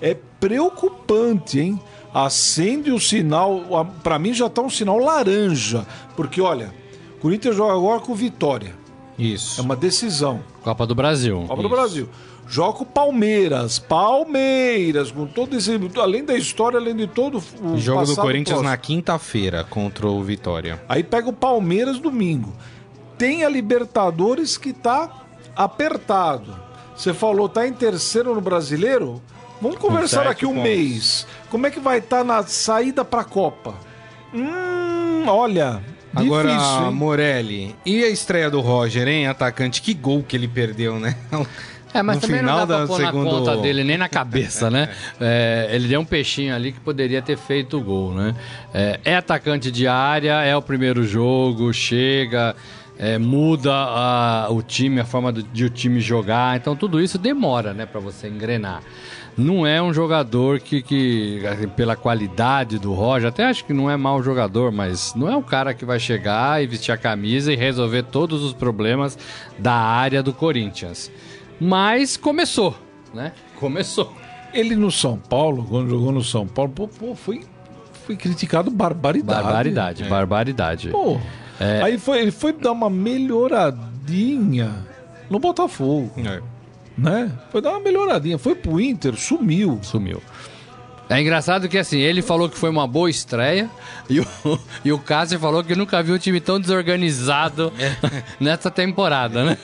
É preocupante, hein? Acende o sinal, a- pra mim já tá um sinal laranja, porque olha, o Corinthians joga agora com Vitória. É Isso. uma decisão. Copa do Brasil. Copa do Brasil. Joga com Palmeiras, Palmeiras, com todo esse. Além da história, além de todo o. Jogo do Corinthians próximo. na quinta-feira contra o Vitória. Aí pega o Palmeiras domingo. Tem a Libertadores que tá apertado. Você falou, tá em terceiro no brasileiro? Vamos conversar daqui um pontos. mês. Como é que vai estar na saída pra Copa? Hum, olha. Agora, difícil, hein? Morelli, e a estreia do Roger, hein, atacante? Que gol que ele perdeu, né? É, mas No também final não dá pra pôr segundo- na conta dele, nem na cabeça, né? É, ele deu um peixinho ali que poderia ter feito o gol, né? É, é atacante de área, é o primeiro jogo, chega, é, muda a- o time, a forma do- de o time jogar. Então tudo isso demora, né, pra você engrenar. Não é um jogador que, que, pela qualidade do Roger, até acho que não é mau jogador, mas não é um cara que vai chegar e vestir a camisa e resolver todos os problemas da área do Corinthians. Mas começou, né? Começou. Ele no São Paulo, quando jogou no São Paulo, pô, pô, foi, foi criticado barbaridade. Barbaridade, barbaridade. Pô, É. aí foi, ele foi dar uma melhoradinha no Botafogo, É. né? Foi dar uma melhoradinha. Foi pro Inter, sumiu. Sumiu. É engraçado que assim, ele falou que foi uma boa estreia e o, e o Cássio falou que nunca viu um time tão desorganizado nessa temporada, né?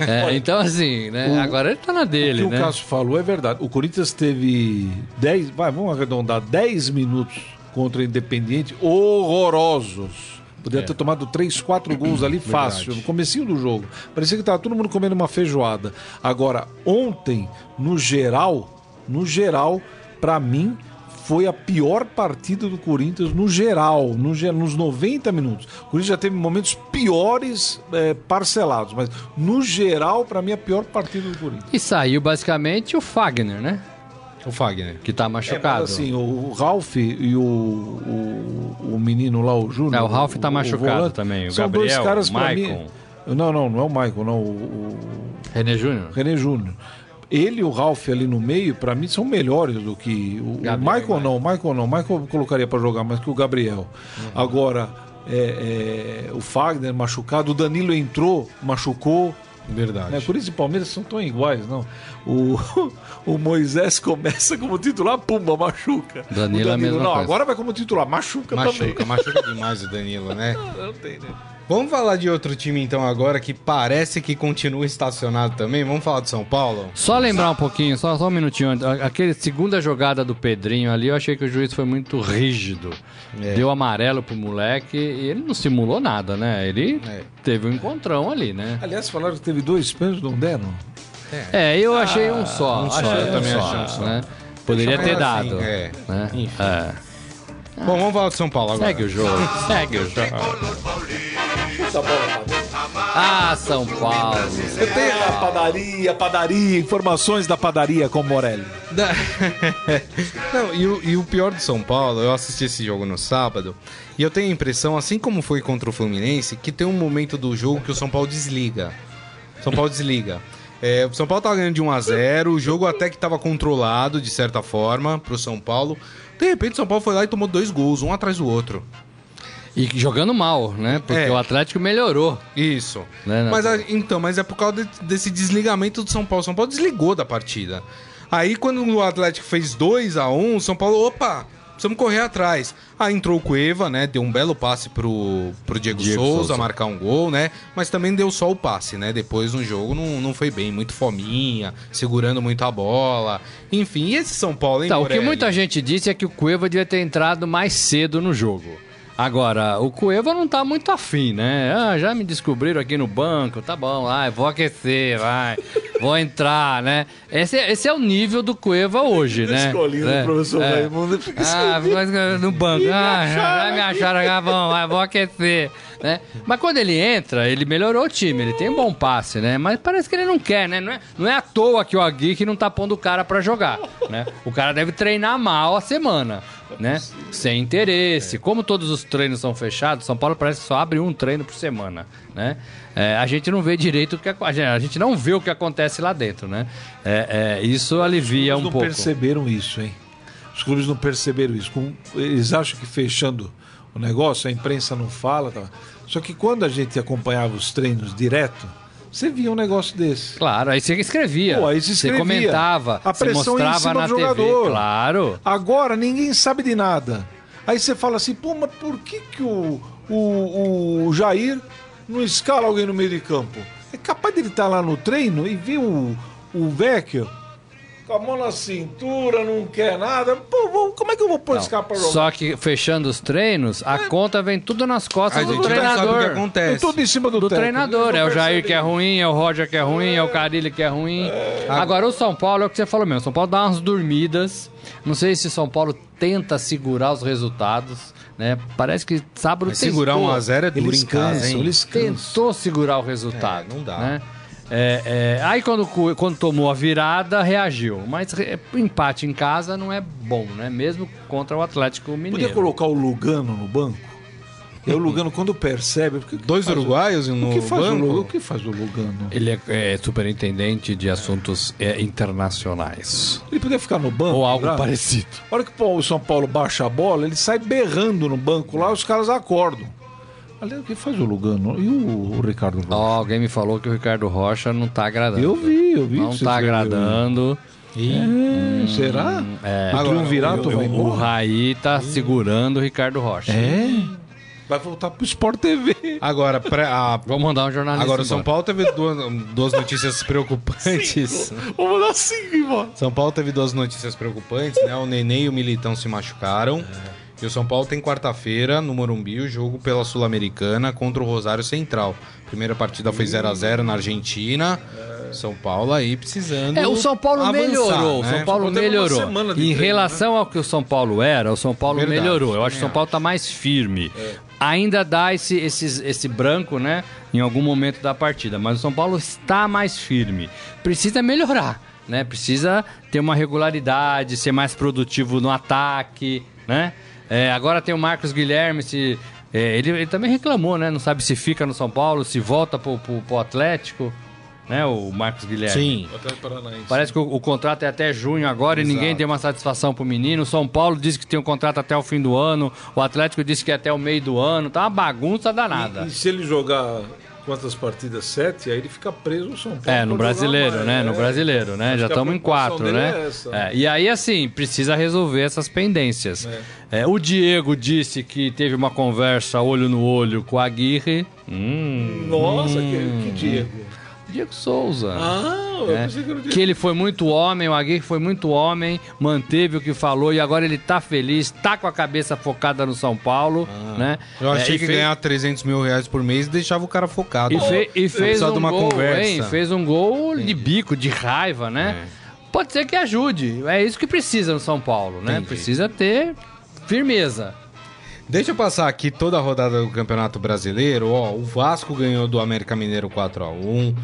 É, então, assim, né? o- agora ele tá na O dele, que né? o Cássio falou é verdade. O Corinthians teve 10, vai, vamos arredondar, 10 minutos contra o Independiente horrorosos. Podia É. ter tomado 3, 4 gols ali fácil, no comecinho do jogo. Parecia que tava todo mundo comendo uma feijoada. Agora, ontem, no geral, no geral, pra mim, foi a pior partida do Corinthians no geral, no, nos 90 minutos. O Corinthians já teve momentos piores é, parcelados, mas no geral, pra mim, a pior partida do Corinthians. E saiu basicamente o Fagner, né? O Fagner. Que tá É, machucado. assim, o Ralf e o, o, o menino lá, o Júnior. É, o Ralf tá o machucado volante, também, o são dois Gabriel, caras o Maicon. mim. Não, não, não é o Michael, não. O, René Júnior? René Júnior. Ele e o Ralf ali no meio, pra mim, são melhores do que. O, Gabriel, Michael não, o Michael não. O Michael eu colocaria pra jogar mais que o Gabriel. Agora, é, é, o Fagner machucado, o Danilo entrou, machucou. Verdade. Né? Corinthians e Palmeiras são tão iguais, não. O, o Moisés começa como titular, pumba, machuca. Danilo o é a mesma não, coisa. agora vai como titular, machuca, Machuca, também. machuca demais o Danilo, né? Não tem, né? Vamos falar de outro time então agora que parece que continua estacionado também. Vamos falar de São Paulo? Só lembrar um pouquinho, só, só um minutinho Aquele segunda jogada do Pedrinho ali, eu achei que o juiz foi muito rígido. É. Deu amarelo pro moleque e ele não simulou nada, né? Ele É. teve um encontrão ali, né? Aliás, falaram que teve dois pênaltis, não deram? É, eu achei um só. um só, achei eu também achei um só. Né? Poderia ter Mas assim, dado. é. né? Enfim. É. Bom, vamos falar de São Paulo agora. Segue o jogo. Segue o jogo. Ah, São Paulo. Eu tenho a padaria, padaria, informações da padaria com o Morelli. Não, e o, e o pior do São Paulo, eu assisti esse jogo no sábado, e eu tenho a impressão, assim como foi contra o Fluminense, que tem um momento do jogo que o São Paulo desliga. São Paulo desliga. É, o São Paulo tava ganhando de 1 a 0 o jogo até que tava controlado, de certa forma, pro São Paulo. De repente, o São Paulo foi lá e tomou dois gols, um atrás do outro. E jogando mal, né? Porque É. o Atlético melhorou. Isso. Né, mas a- então, mas é por causa de- desse desligamento do São Paulo. São Paulo desligou da partida. Aí quando o Atlético fez 2 a 1 o São Paulo, opa, precisamos correr atrás. Aí entrou o Cueva, né? Deu um belo passe pro, pro Diego, Diego Souza, Souza. marcar um gol, né? Mas também deu só o passe, né? Depois no jogo não, não foi bem, muito fominha, segurando muito a bola. Enfim, e esse São Paulo, hein, Então, o que muita gente disse é que o Cueva devia ter entrado mais cedo no jogo. Agora, o Cueva não tá muito afim, né? Ah, já me descobriram aqui no banco, tá bom, vai, vou aquecer, vai, vou entrar, né? Esse, é- esse é o nível do Cueva hoje, né? escolinha do É, professor é. Raimundo, fica Ah, no banco, ah, já, já me acharam, ah, bom, vai, vou aquecer, né? Mas quando ele entra, ele melhorou o time, ele tem um bom passe, né? Mas parece que ele não quer, né? Não é, não é à toa que o Agui não tá pondo o cara pra jogar, né? O cara deve treinar mal a semana, né? Sem interesse. Como todos os treinos são fechados, São Paulo parece que só abre um treino por semana, né? É, a gente não vê direito o que a gente- não vê o que acontece lá dentro, né? É, é, isso alivia um não pouco. perceberam isso, hein? Os clubes não perceberam isso. Eles acham que fechando o negócio, a imprensa não fala. Tá? Só que quando a gente acompanhava os treinos direto, você via um negócio desse. Claro, aí você escrevia. Pô, aí Você escrevia. comentava, A você pressão em mostrava cima na do TV. jogador. Claro. Agora ninguém sabe de nada. Aí você fala assim, pô, mas por que, que o, o, o Jair não escala alguém no meio de campo? É capaz dele estar lá no treino e ver o, o Vecchio com a mão na cintura, não quer nada. Pô, vou- como é que eu vou pôr esse cara pra jogar? Só que fechando os treinos, a conta vem tudo nas costas A do gente já sabe o que treinador. acontece. Tudo em cima do, Do treinador, é o Jair que é ruim, é o Roger que é ruim, é o Carilli que é ruim. Agora o São Paulo é o que você falou mesmo, São Paulo dá umas dormidas. Não sei se São Paulo tenta segurar os resultados, né? Parece que sábado Mas segurar tentou. 1 a 0 é duro em casa, hein? eles tentou segurar o resultado. É, não dá. Né? É, é, aí quando, quando tomou a virada, reagiu. Mas re- empate em casa não é bom, né? Mesmo contra o Atlético Podia Mineiro. colocar o Lugano no banco? E o Lugano, quando percebe... porque o que Dois faz o- uruguaios no O que faz o, banco? Lugano? o que faz o Lugano? Ele é, é superintendente de assuntos é, internacionais. Ele podia ficar no banco. Ou algo lá. parecido. A hora que o São Paulo baixa a bola, ele sai berrando no banco lá, os caras acordam. Aliás, o que faz o Lugano? E o, o Ricardo Rocha? Ó, alguém me falou que o Ricardo Rocha não tá agradando. Eu vi, eu vi. Não tá agradando. É, será? É. o Agora, Triunvirato eu- vai O embora? Raí tá segurando o Ricardo Rocha. É? Vai voltar pro Sport TV. Agora, pra, a- Vamos mandar um jornalista. agora o São. Paulo teve duas, duas notícias preocupantes. Vamos dar cinco embora. São Paulo teve duas notícias preocupantes, né? O Nenê e o Militão se machucaram. E o São Paulo tem quarta-feira, no Morumbi, o jogo pela Sul-Americana contra o Rosário Central. Primeira partida foi 0 a 0 na Argentina. São Paulo aí precisando. É, o São Paulo avançar, melhorou. O né? São Paulo São melhorou. Em treino, relação ao que o São Paulo era, o São Paulo Verdade, melhorou. Eu acho que o São também Paulo tá mais firme. Ainda dá esse, esses- esse branco, né? Em algum momento da partida. Mas o São Paulo está mais firme. Precisa melhorar, né? Precisa ter uma regularidade, ser mais produtivo no ataque, né? É, agora tem o Marcos Guilherme, se. é, ele, ele também reclamou, né? Não sabe se fica no São Paulo, se volta pro, pro, pro Atlético, né? O Marcos Guilherme. Sim. Parece que o, o contrato é até junho agora e Exato. ninguém deu uma satisfação pro menino. O São Paulo disse que tem um contrato até o fim do ano. O Atlético disse que é até o meio do ano. Tá uma bagunça danada. E, e se ele jogar quantas partidas? Sete, aí ele fica preso no São Paulo. É, no brasileiro, mais. né? No É. brasileiro, né? Acho Já estamos em quatro, né? é. É, e aí, assim, precisa resolver essas pendências. É, o Diego disse que teve uma conversa olho no olho com a Aguirre. Hum, Nossa, que, que Diego. Diego Souza. Ah, eu É, pensei que era o Diego. que ele foi muito homem, o Aguirre foi muito homem, manteve o que falou e agora ele tá feliz, tá com a cabeça focada no São Paulo, né? Eu achei É, que fez- ganhar 300 mil reais por mês deixava o cara focado. E, fe- e fez Precisa um gol, conversa. hein? Fez um gol de bico, de raiva, né? Pode ser que ajude. É isso que precisa no São Paulo, né? Entendi. Precisa ter firmeza. Deixa eu passar aqui toda a rodada do Campeonato Brasileiro. Ó, o Vasco ganhou do América Mineiro 4 a 1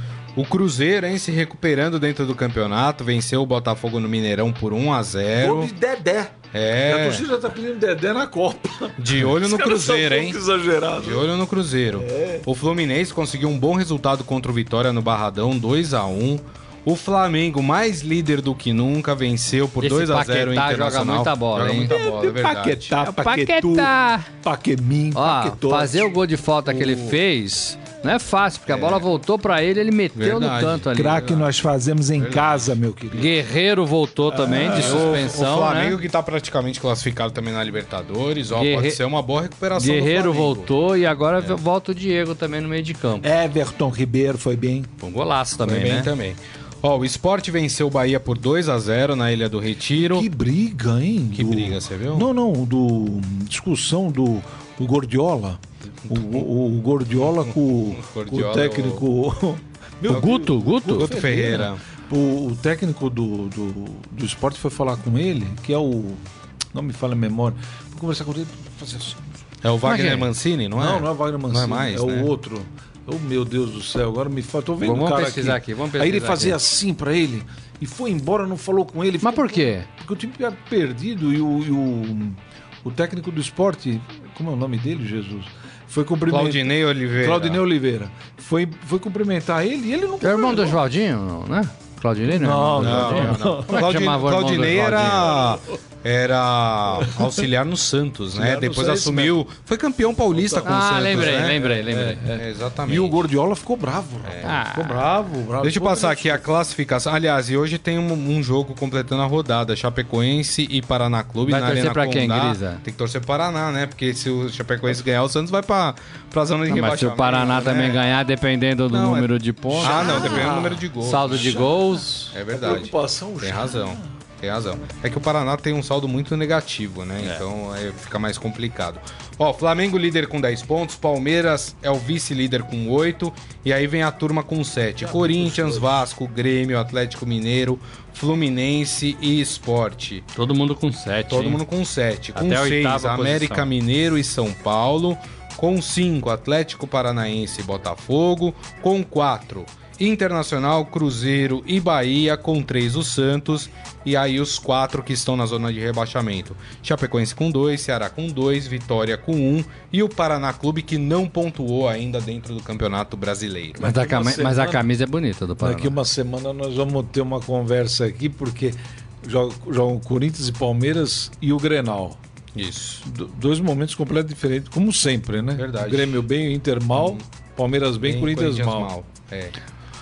O Cruzeiro, hein, se recuperando dentro do campeonato, venceu o Botafogo no Mineirão por 1 a Gol 0 de Dedé. A É, torcida já tá pedindo Dedé na Copa. de olho no Cruzeiro, um hein? pouco exagerados. De olho no Cruzeiro. O Fluminense conseguiu um bom resultado contra o Vitória no Barradão, 2 a 1 O Flamengo, mais líder do que nunca, venceu por Esse 2 a 0 o Paquetá joga Internacional. muita bola, Joga hein? muita bola, é verdade. Paquetá, É Paquetu, Paquetá. Paquemim, Ó, Paquetó. fazer o gol de falta que ele fez não é fácil, porque a bola voltou pra ele, ele meteu Verdade. no canto ali. Craque nós fazemos em casa, meu querido. Guerreiro voltou também, de suspensão, o Flamengo né? que tá praticamente classificado também na Libertadores, ó, Guerre- pode ser uma boa recuperação Guerreiro do voltou e agora volta o Diego também no meio de campo. Everton Ribeiro foi bem. Foi um golaço Foi também, bem né? também. Ó, o Sport venceu o Bahia por 2 a 0 na Ilha do Retiro. Que briga, hein? Que briga, você viu? Não, não, do discussão do, do Gordiola. O, o- o Gordiola com, com Gordiola, o técnico. Meu O Guto, Guto? Guto Ferreira. O, o técnico do, do, do esporte foi falar com ele, que é o. Não me fala a memória. Vou conversar com ele. Fazer assim. É o é que Wagner é? Mancini, não é? Não, não é o Wagner Mancini. Não é mais, É né? o outro. Oh, meu Deus do céu, agora me fala. Tô vendo Vamos o cara pesquisar aqui, vamos Aí ele pesquisar fazia aqui. assim pra ele e foi embora, não falou com ele. Mas por quê? Porque o time tinha perdido e o, e o, o técnico do esporte, como é o nome dele, Jesus? Foi cumprimentar. Claudinei Oliveira. Claudinei Oliveira. Foi, foi cumprimentar ele e ele não É o irmão do não, né? Claudinei não, Não, é não, Joaldinho? Não, não. É Claudinei, era, era auxiliar no Santos, né? Auxiliar Depois assumiu. Foi campeão paulista com o Ah, Santos. lembrei, né? lembrei, lembrei. É, exatamente. E o Gordiola ficou bravo. rapaz. Ah. Ficou bravo, bravo. Deixa eu passar aqui a classificação. Aliás, e hoje tem um, um jogo completando a rodada. Chapecoense e Paraná Clube Vai na torcer Arena pra quem, Condá. Grisa? Tem que torcer pro Paraná, né? Porque se o Chapecoense ganhar, o Santos vai pra, pra zona de Não, mas se o rebaixamento. Paraná né? também ganhar, dependendo do Não, é- número de pontos, Ah, não, depende do número de gols. saldo de gols. É verdade. Preocupação Tem já. razão. Tem razão. É que o Paraná tem um saldo muito negativo, né? Então aí fica mais complicado. Ó, Flamengo líder com 10 pontos, Palmeiras é o vice-líder com 8, e aí vem a turma com 7. Corinthians, Vasco, Grêmio, Atlético Mineiro, Fluminense e Esporte. Todo mundo com sete. Todo hein? mundo com 7. Com Até a 6, oitava América posição. Mineiro e São Paulo. Com 5, Atlético Paranaense e Botafogo. Com 4, Internacional, Cruzeiro e Bahia. Com 3, o Santos. E aí os quatro que estão na zona de rebaixamento. Chapecoense com 2, Ceará com 2, Vitória com 1. Um, e o Paraná Clube que não pontuou ainda dentro do Campeonato Brasileiro. Mas, a cami- mas a semana- camisa é bonita do Paraná. Daqui uma semana nós vamos ter uma conversa aqui, porque jogam jogam Corinthians e Palmeiras e o Grenal. Isso. Do- dois momentos completamente diferentes, como sempre, né? Verdade. Grêmio bem, Inter mal, Palmeiras bem, Bem, Corinthians, mal. É.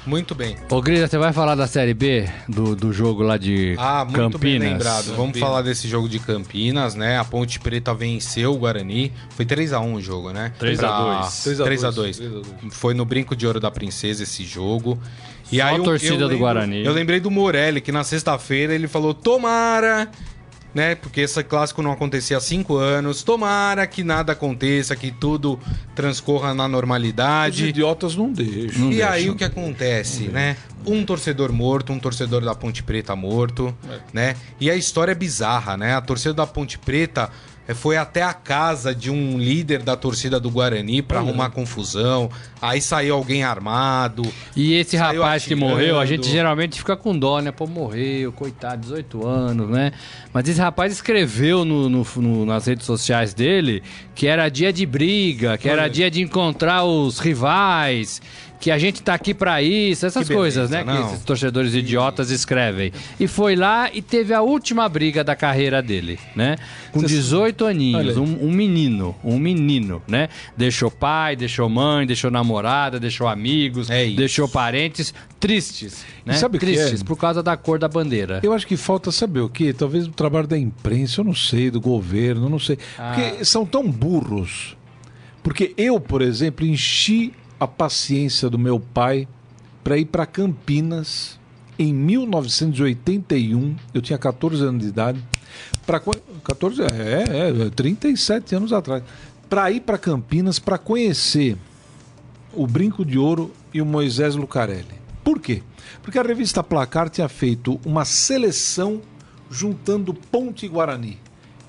Muito bem. Ô, Grisa, você vai falar da Série B? Do, do jogo lá de Ah, muito bem Campinas? lembrado. Vamos Campinas. falar desse jogo de Campinas, né? A Ponte Preta venceu o Guarani. Foi 3x1 o jogo, né? 3 a 2. 3x2. Foi no Brinco de Ouro da Princesa esse jogo. Só a eu- torcida eu do lembro- Guarani. Eu lembrei do Morelli, que na sexta-feira ele falou: Tomara né? Porque esse clássico não acontecia há cinco anos. Tomara que nada aconteça, que tudo transcorra na Os normalidade. idiotas não deixam. E aí o que acontece, né? Um torcedor morto, um torcedor da Ponte Preta morto, né? E a história é bizarra, né? A torcida da Ponte Preta foi até a casa de um líder da torcida do Guarani pra arrumar confusão. Aí saiu alguém armado. E esse rapaz que atirando. morreu, a gente geralmente fica com dó, né? Pô, morreu, coitado, 18 anos, né? Mas esse rapaz escreveu no, no- no- nas redes sociais dele que era dia de briga, que era dia de encontrar os rivais, que a gente tá aqui pra isso, essas Que coisas, beleza, né? Que não. esses torcedores idiotas escrevem. E foi lá e teve a última briga da carreira dele, né? Com 18 Olha aninhos, um, um menino, um menino, né? Deixou pai, deixou mãe, deixou namorada, deixou amigos, É deixou parentes tristes, né? sabe o que tristes é? por causa da cor da bandeira. Eu acho que falta saber o quê? Talvez o trabalho da imprensa, eu não sei, do governo, eu não sei. Porque são tão burros. Porque eu, por exemplo, enchi a paciência do meu pai para ir para Campinas em 1981. Eu tinha 14 anos de idade. Para 14, é, é, 37 anos atrás. Para ir para Campinas para conhecer o Brinco de Ouro e o Moisés Lucarelli. Por quê? Porque a revista Placar tinha feito uma seleção juntando Ponte e Guarani.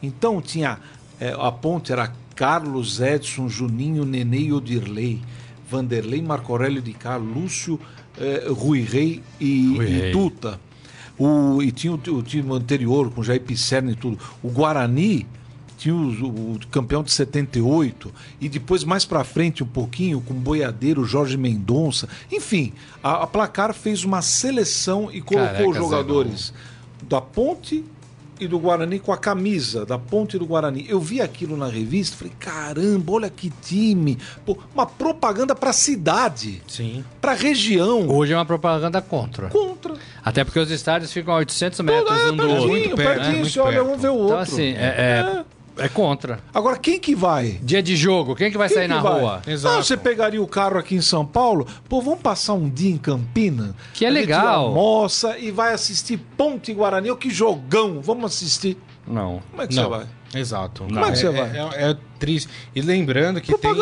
Então tinha eh, a ponte era Carlos, Edson, Juninho, Nenê e Odirley, Vanderlei, Marco Aurélio de Carlos, Lúcio, eh, Rui Rei e, Rui e Rei. Tuta. O, e tinha o, o time anterior, com Jair Pisserni e tudo. O Guarani tinha o, o campeão de 78 e depois mais pra frente um pouquinho com Boiadeiro, Jorge Mendonça. Enfim, a, a Placar fez uma seleção e colocou Caraca, os jogadores da Ponte e do Guarani com a camisa da Ponte do Guarani. Eu vi aquilo na revista, falei, caramba, olha que time. Pô, uma propaganda pra cidade, Sim. pra região. Hoje é uma propaganda contra. Contra. Até porque os estádios ficam a 800 metros é, um do outro. pertinho, perto, pertinho, né? Olha um vê o outro. Então, assim, é, é, é contra. Agora, quem que vai? Dia de jogo, quem que vai Quem sair que na vai? rua? Exato. Não, você pegaria o carro aqui em São Paulo, pô, vamos passar um dia em Campina? Que é legal. almoça e vai assistir Ponte Guarani. Ô, que jogão! Vamos assistir. Não. Como é que Não. você vai? Exato. Como é que você vai? É, é triste. E lembrando que tem,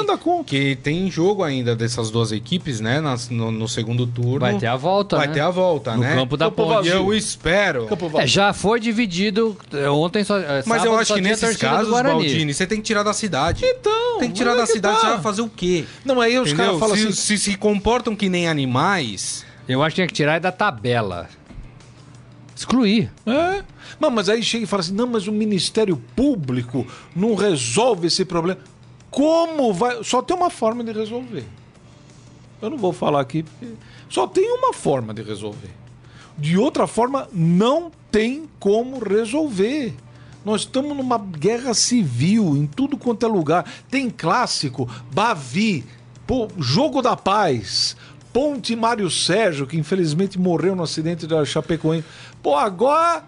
que tem jogo ainda dessas duas equipes, né? nas- no, no segundo turno. Vai ter a volta, Vai né? ter a volta, No né? campo da Campo Ponte. E eu espero. Campo É, já foi dividido é, ontem só. é, Mas eu acho que nesses casos, Guarani. Baldini, você tem que tirar da cidade. Então, Tem que tirar da é que cidade, tá. você vai fazer o quê? Não, aí os caras falam se, assim. se se comportam que nem animais. Eu acho que tinha que tirar da tabela. Excluir. É. Não, mas aí chega e fala assim: não, mas o Ministério Público não resolve esse problema. Como vai. Só tem uma forma de resolver. Eu não vou falar aqui. porque Só tem uma forma de resolver. De outra forma, não tem como resolver. Nós estamos numa guerra civil em tudo quanto é lugar. Tem clássico, Bavi, pô, Jogo da Paz, Ponte Mário Sérgio, que infelizmente morreu no acidente da Chapecoense. Pô, agora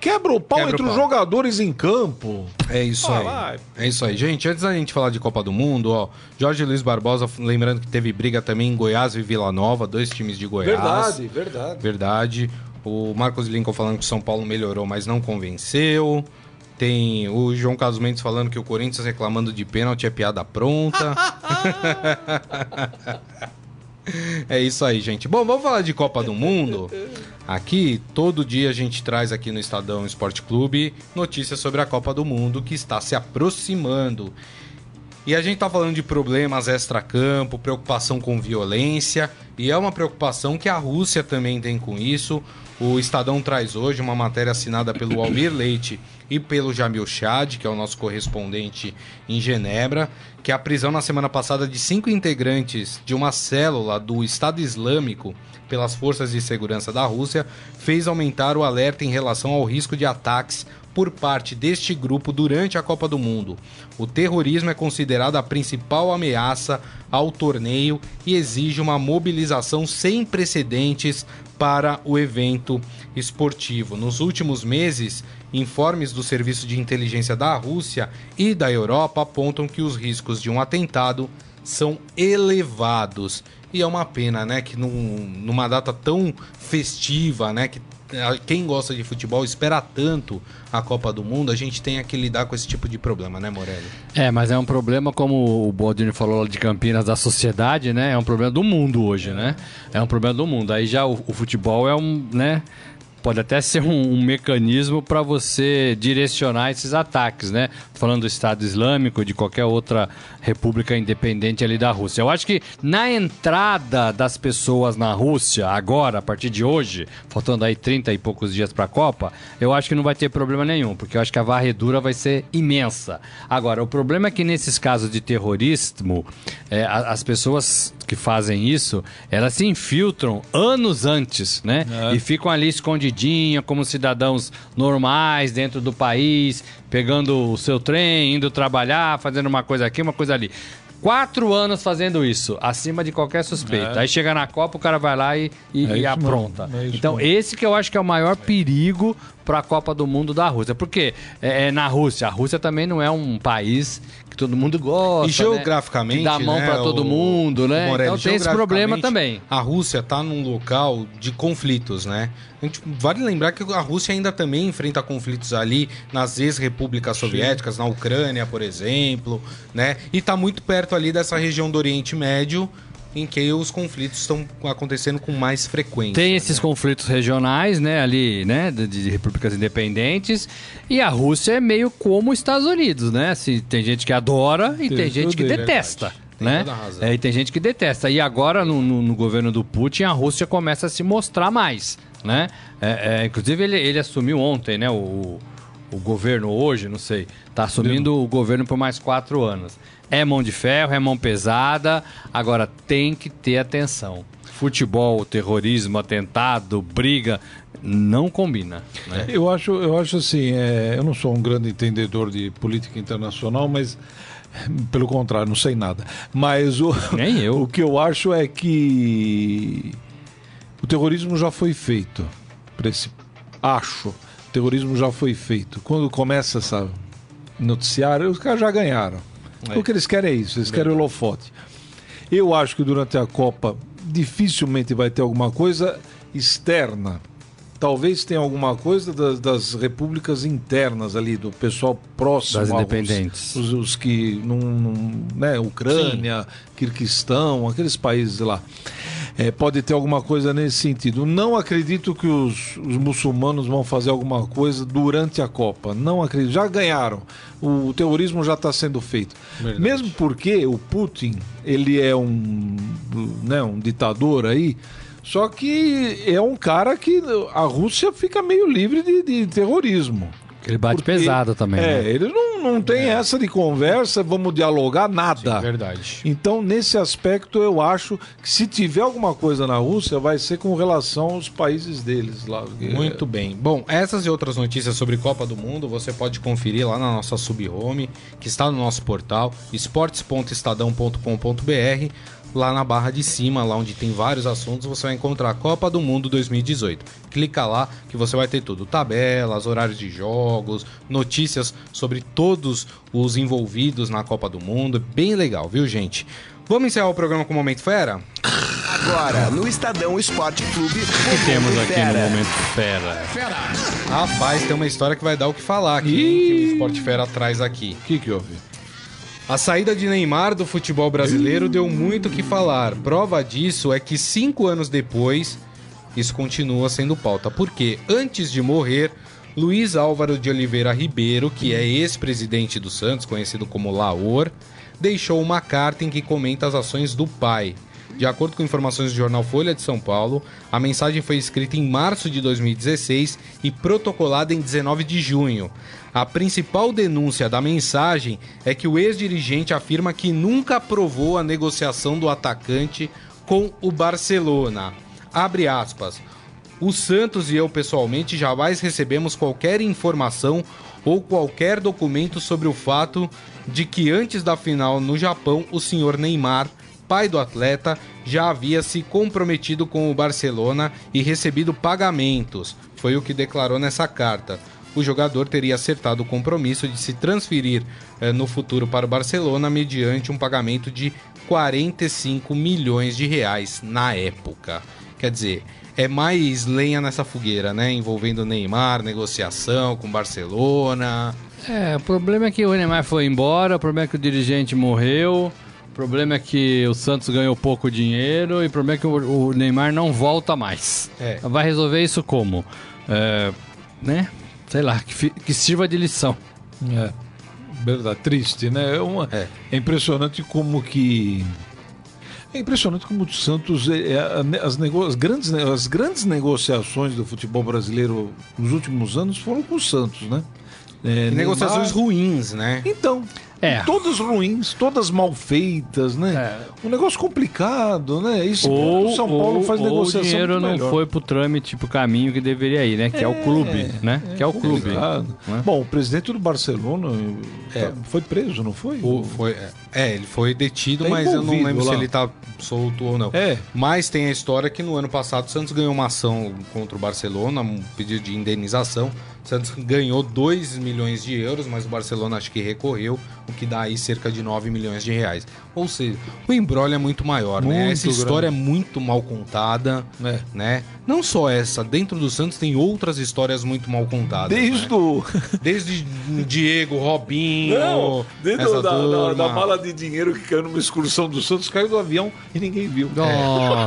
quebra o pau Quebra o entre os pau. jogadores em campo. É isso Ah, aí. vai. É isso aí. Gente, antes da gente falar de Copa do Mundo, ó, Jorge Luiz Barbosa, lembrando que teve briga também em Goiás e Vila Nova, dois times de Goiás. verdade. Verdade. O Marcos Lincoln falando que o São Paulo melhorou, mas não convenceu. Tem o João Carlos Mendes falando que o Corinthians reclamando de pênalti é piada pronta. é isso aí, gente. Bom, vamos falar de Copa do Mundo. Aqui, todo dia a gente traz aqui no Estadão Esporte Clube notícias sobre a Copa do Mundo que está se aproximando. E a gente tá falando de problemas extra-campo, preocupação com violência, e é uma preocupação que a Rússia também tem com isso. O Estadão traz hoje uma matéria assinada pelo Almir Leite e pelo Jamil Chad, que é o nosso correspondente em Genebra, que a prisão na semana passada de cinco integrantes de uma célula do Estado Islâmico pelas forças de segurança da Rússia fez aumentar o alerta em relação ao risco de ataques por parte deste grupo durante a Copa do Mundo. O terrorismo é considerado a principal ameaça ao torneio e exige uma mobilização sem precedentes para o evento esportivo. Nos últimos meses, informes do Serviço de Inteligência da Rússia e da Europa apontam que os riscos de um atentado são elevados. E é uma pena, né, que num, numa data tão festiva, né, que quem gosta de futebol espera tanto a Copa do Mundo, a gente tem que lidar com esse tipo de problema, né, Morelli? É, mas é um problema, como o Baldini falou de Campinas, da sociedade, né? É um problema do mundo hoje, né? É um problema do mundo. Aí já o, o futebol é um, né? Pode até ser um, um mecanismo para você direcionar esses ataques, né? Falando do Estado Islâmico, de qualquer outra república independente ali da Rússia. Eu acho que na entrada das pessoas na Rússia, agora, a partir de hoje, faltando aí 30 e poucos dias para a Copa, eu acho que não vai ter problema nenhum, porque eu acho que a varredura vai ser imensa. Agora, o problema é que nesses casos de terrorismo, é, as pessoas que fazem isso, elas se infiltram anos antes, né? É. E ficam ali escondidinha, como cidadãos normais dentro do país, pegando o seu trem, indo trabalhar, fazendo uma coisa aqui, uma coisa ali. Quatro anos fazendo isso, acima de qualquer suspeita. É. Aí chega na Copa, o cara vai lá e, e, é e apronta. É então, mesmo. esse que eu acho que é o maior perigo para a Copa do Mundo da Rússia. Porque é, é, na Rússia, a Rússia também não é um país que todo mundo gosta. E geograficamente. Né? dá mão né, para todo mundo, né? Morelli, então tem esse problema também. A Rússia está num local de conflitos, né? A gente vale lembrar que a Rússia ainda também enfrenta conflitos ali nas ex-repúblicas soviéticas, na Ucrânia, por exemplo, né? E está muito perto ali dessa região do Oriente Médio, em que os conflitos estão acontecendo com mais frequência. Tem esses né? conflitos regionais, né, ali, né, de, de, repúblicas independentes, e a Rússia é meio como os Estados Unidos, né? Se tem gente que adora e tem, tem gente que detesta. né? É, e tem gente que detesta. E agora, no, no, no, governo do Putin, a Rússia começa a se mostrar mais, né? É, é, inclusive, ele, ele assumiu ontem, né? O, o governo hoje, não sei, está assumindo Deu. o governo por mais quatro anos. É mão de ferro, é mão pesada. Agora tem que ter atenção. Futebol, terrorismo, atentado, briga, não combina. Né? Eu acho, eu acho assim, é, eu não sou um grande entendedor de política internacional, mas pelo contrário, não sei nada. Mas o, Nem eu. o que eu acho é que o terrorismo já foi feito. Esse, acho. O terrorismo já foi feito. Quando começa essa noticiário, os caras já ganharam. É. O que eles querem é isso, eles querem o holofote. Eu acho que durante a Copa dificilmente vai ter alguma coisa externa. Talvez tenha alguma coisa das, das repúblicas internas ali, do pessoal próximo. Das independentes. Os, os, que. Num, num, né, Ucrânia, Sim. Kirguistão, aqueles países lá. É, pode ter alguma coisa nesse sentido. Não acredito que os, os, muçulmanos vão fazer alguma coisa durante a Copa. Não acredito. Já ganharam. O, o terrorismo já está sendo feito. Verdade. Mesmo porque o Putin ele é um, né, um ditador aí. Só que é um cara que a Rússia fica meio livre de, de terrorismo. Ele bate Porque, pesado também. É, né? ele não, não tem é. essa de conversa, vamos dialogar, nada. Sim, verdade. Então, nesse aspecto, eu acho que se tiver alguma coisa na Rússia, vai ser com relação aos países deles lá. Muito é... bem. Bom, essas e outras notícias sobre Copa do Mundo você pode conferir lá na nossa sub-home, que está no nosso portal, esportes.estadão.com.br lá na barra de cima, lá onde tem vários assuntos, você vai encontrar a Copa do Mundo 2018. Clica lá que você vai ter tudo: tabelas, horários de jogos, notícias sobre todos os envolvidos na Copa do Mundo. Bem legal, viu, gente? Vamos encerrar o programa com o Momento Fera? Agora, no Estadão Esporte Clube. O que temos aqui Fera. no Momento Fera? Fera. Rapaz, tem uma história que vai dar o que falar aqui, que o Esporte Fera traz aqui. O que, que houve? A saída de Neymar do futebol brasileiro deu muito o que falar. Prova disso é que cinco anos depois, isso continua sendo pauta. Porque antes de morrer, Luiz Álvaro de Oliveira Ribeiro, que é ex-presidente do Santos, conhecido como Laor, deixou uma carta em que comenta as ações do pai. De acordo com informações do jornal Folha de São Paulo, a mensagem foi escrita em março de 2016 e protocolada em 19 de junho. A principal denúncia da mensagem é que o ex-dirigente afirma que nunca aprovou a negociação do atacante com o Barcelona. Abre aspas. O Santos e eu pessoalmente jamais recebemos qualquer informação ou qualquer documento sobre o fato de que antes da final no Japão o senhor Neymar pai do atleta, já havia se comprometido com o Barcelona e recebido pagamentos. Foi o que declarou nessa carta. o jogador teria acertado o compromisso de se transferir eh, no futuro para o Barcelona mediante um pagamento de 45 milhões de reais na época. Quer dizer, é mais lenha nessa fogueira, né? Envolvendo Neymar, negociação com Barcelona. É, o problema é que o Neymar foi embora, o problema é que o dirigente morreu, problema é que o Santos ganhou pouco dinheiro e o problema é que o, o Neymar não volta mais. É. Vai resolver isso como? É, né? Sei lá, que, que sirva de lição. É, verdade, triste, né? É, uma, É. é. impressionante como que. É impressionante como o Santos. é, é, as, nego- as grandes, as grandes negociações do futebol brasileiro nos últimos anos foram com o Santos, né? É, negociações Neymar- ruins, né? Então. É. Todas ruins, todas mal feitas, né? É. Um negócio complicado, né? Isso o São Paulo faz ou negociação o dinheiro não melhor. foi pro trâmite, pro caminho que deveria ir, né? Que é, o clube, né? que é o clube. né? Bom, o presidente do Barcelona É. foi preso, não foi? O- foi, é, é, ele foi detido, Tá mas eu não lembro se lá. ele tá solto ou não. É. Mas tem a história que no ano passado o Santos ganhou uma ação contra o Barcelona, um pedido de indenização. Santos ganhou 2 milhões de euros, mas o Barcelona acho que recorreu, o que dá aí cerca de 9 milhões de reais. Ou seja, o embrólio é muito maior, né? Muito Essa história é muito mal contada, É. né? Não só essa, dentro do Santos tem outras histórias muito mal contadas. Desde né? o. Desde Diego, Robinho, Não, desde essa o da, da, da mala de dinheiro que caiu numa excursão do Santos, caiu do avião e ninguém viu. Nossa,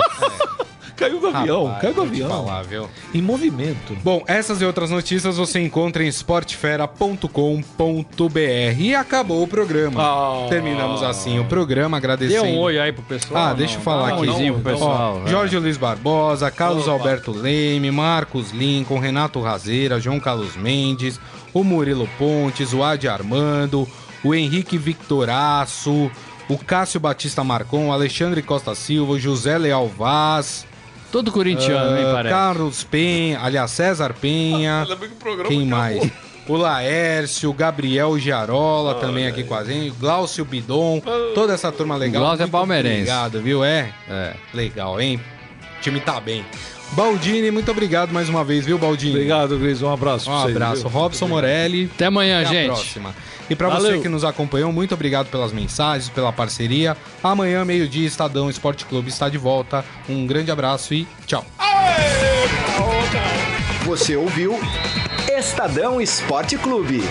Caiu do avião, Rapaz, caiu do avião. falar, viu? Em movimento. Bom, essas e outras notícias você encontra em esportefera.com.br. E acabou o programa. Ah. Terminamos assim o programa, agradecendo. dê um oi aí pro pessoal. Ah, não? deixa eu falar um aqui. oizinho pro pessoal. Ó. Jorge Luiz Barbosa, Carlos Alberto Leime, Marcos Lincoln, Renato Razeira, João Carlos Mendes, o Murilo Pontes, o Adi Armando, o Henrique Victoraço, o Cássio Batista Marcon, o Alexandre Costa Silva, o José Leal Vaz, Todo corintiano, hein, ah, parece. Carlos Penha, aliás, César Penha. Quem mais? O Laércio, o Gabriel Giarola também aqui com a gente, Glaucio Bidon, toda essa turma legal. O Glaucio é palmeirense. Obrigado, viu? É? É. Legal, hein? O time tá bem. Baldini, muito obrigado mais uma vez, viu, Baldini? Obrigado, Gris. Um abraço Um pra vocês, abraço. viu? Robson Morelli. Até amanhã, Até a gente. próxima. E pra Valeu. você que nos acompanhou, muito obrigado pelas mensagens, pela parceria. Amanhã, meio-dia, Estadão Esporte Clube está de volta. Um grande abraço e tchau. Você ouviu Estadão Esporte Clube.